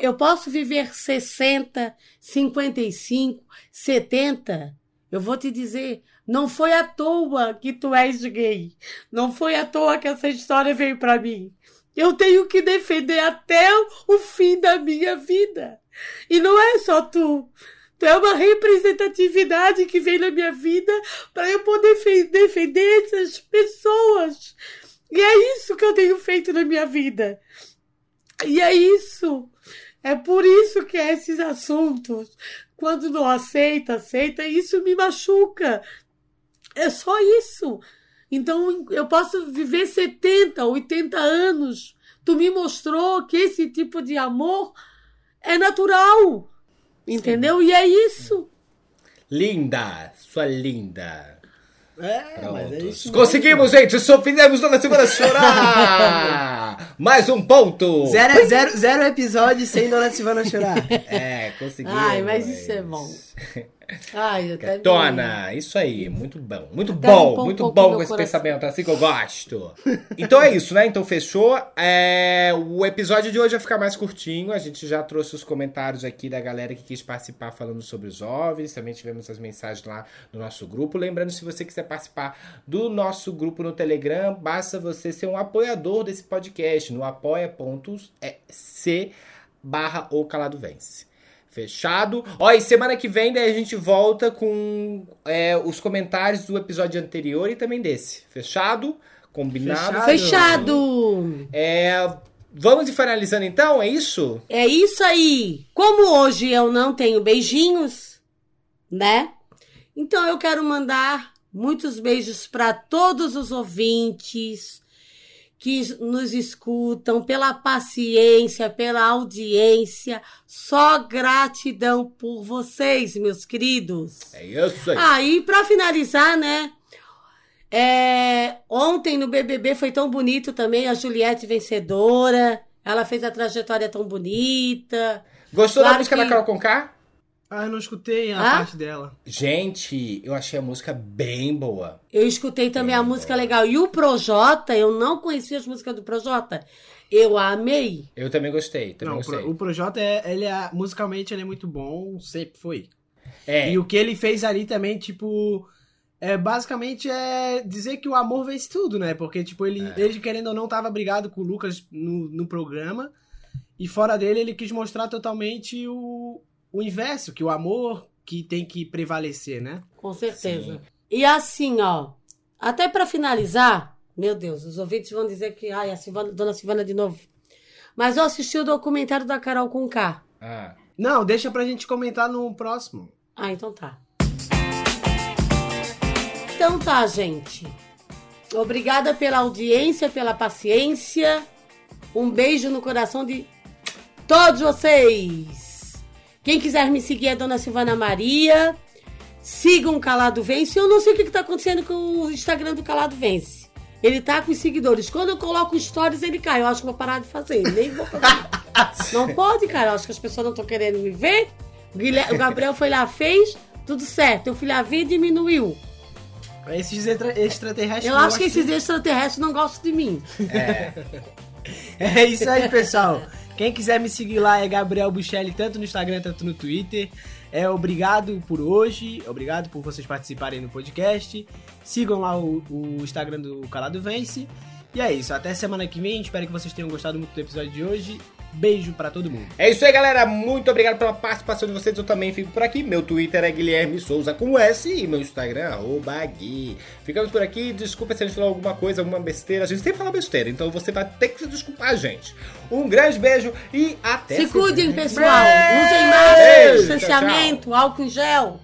eu posso viver 60, 55, 70, eu vou te dizer, não foi à toa que tu és gay. Não foi à toa que essa história veio para mim. Eu tenho que defender até o fim da minha vida. E não é só tu. Tu é uma representatividade que vem na minha vida para eu poder defender essas pessoas. E é isso que eu tenho feito na minha vida. E é isso. É por isso que esses assuntos, quando não aceita, aceita, isso me machuca. É só isso. Então eu posso viver 70, 80 anos. Tu me mostrou que esse tipo de amor é natural. Entendeu? Sim. E é isso. Linda, sua linda. É, mas é isso. Conseguimos, gente! Só fizemos toda semana chorar! Mais um ponto! Zero, zero, zero episódio sem Dona Silvana chorar. É, conseguimos. Ai, mas isso é bom. Ai, até Tona, isso aí, muito bom. Muito até bom, muito bom com esse coração. pensamento, assim que eu gosto. então é isso, né? Então fechou. É, o episódio de hoje vai ficar mais curtinho. A gente já trouxe os comentários aqui da galera que quis participar falando sobre os OVNIs. Também tivemos as mensagens lá no nosso grupo. Lembrando, se você quiser participar do nosso grupo no Telegram, basta você ser um apoiador desse podcast no apoia.c barra o calado vence. Fechado. Ó, e semana que vem daí a gente volta com é, os comentários do episódio anterior e também desse. Fechado? Combinado? Fechado! É, vamos ir finalizando então, é isso? É isso aí. Como hoje eu não tenho beijinhos, né? Então eu quero mandar muitos beijos para todos os ouvintes que nos escutam, pela paciência, pela audiência. Só gratidão por vocês, meus queridos. É isso aí. Ah, e para finalizar, né? É, ontem no BBB foi tão bonito também, a Juliette vencedora. Ela fez a trajetória tão bonita. Gostou claro da música que... da Carol Conká? Ah, eu não escutei a ah? parte dela. Gente, eu achei a música bem boa. Eu escutei também bem a música boa. legal. E o Projota, eu não conhecia as músicas do Projota. Eu amei. Eu também gostei. Também não, gostei. o Projota, é, ele é, musicalmente, ele é muito bom. Sempre foi. É. E o que ele fez ali também, tipo... É, basicamente é dizer que o amor vence tudo, né? Porque, tipo, ele, é. ele querendo ou não, tava brigado com o Lucas no, no programa. E fora dele, ele quis mostrar totalmente o, o inverso, que o amor que tem que prevalecer, né? Com certeza. Sim. E assim, ó, até para finalizar, meu Deus, os ouvintes vão dizer que, ai, a Silvana, Dona Silvana de novo. Mas eu assisti o documentário da Carol com K. Ah. Não, deixa pra gente comentar no próximo. Ah, então tá. Então tá, gente. Obrigada pela audiência, pela paciência. Um beijo no coração de todos vocês. Quem quiser me seguir é Dona Silvana Maria. Sigam o Calado Vence. Eu não sei o que está acontecendo com o Instagram do Calado Vence. Ele tá com os seguidores. Quando eu coloco stories, ele cai. Eu acho que vou parar de fazer. Nem vou fazer. não pode, cara. Eu acho que as pessoas não estão querendo me ver. O Gabriel foi lá, fez, tudo certo. Eu fui lá ver e diminuiu. Esses extra extraterrestres. Eu acho que esses extraterrestres não gostam de mim. É. é isso aí, pessoal. Quem quiser me seguir lá é Gabriel Buchelli, tanto no Instagram, tanto no Twitter. É obrigado por hoje, obrigado por vocês participarem no podcast. Sigam lá o, o Instagram do Calado Vence. E é isso, até semana que vem. Espero que vocês tenham gostado muito do episódio de hoje. Beijo para todo mundo. É isso aí, galera. Muito obrigado pela participação de vocês. Eu também fico por aqui. Meu Twitter é Guilherme Souza com S e meu Instagram é Gui. Ficamos por aqui. Desculpa se a gente falou alguma coisa, alguma besteira. A gente sempre fala besteira, então você vai ter que se desculpar, gente. Um grande beijo e até Se cuidem, pessoal. Usem mais distanciamento, álcool em gel.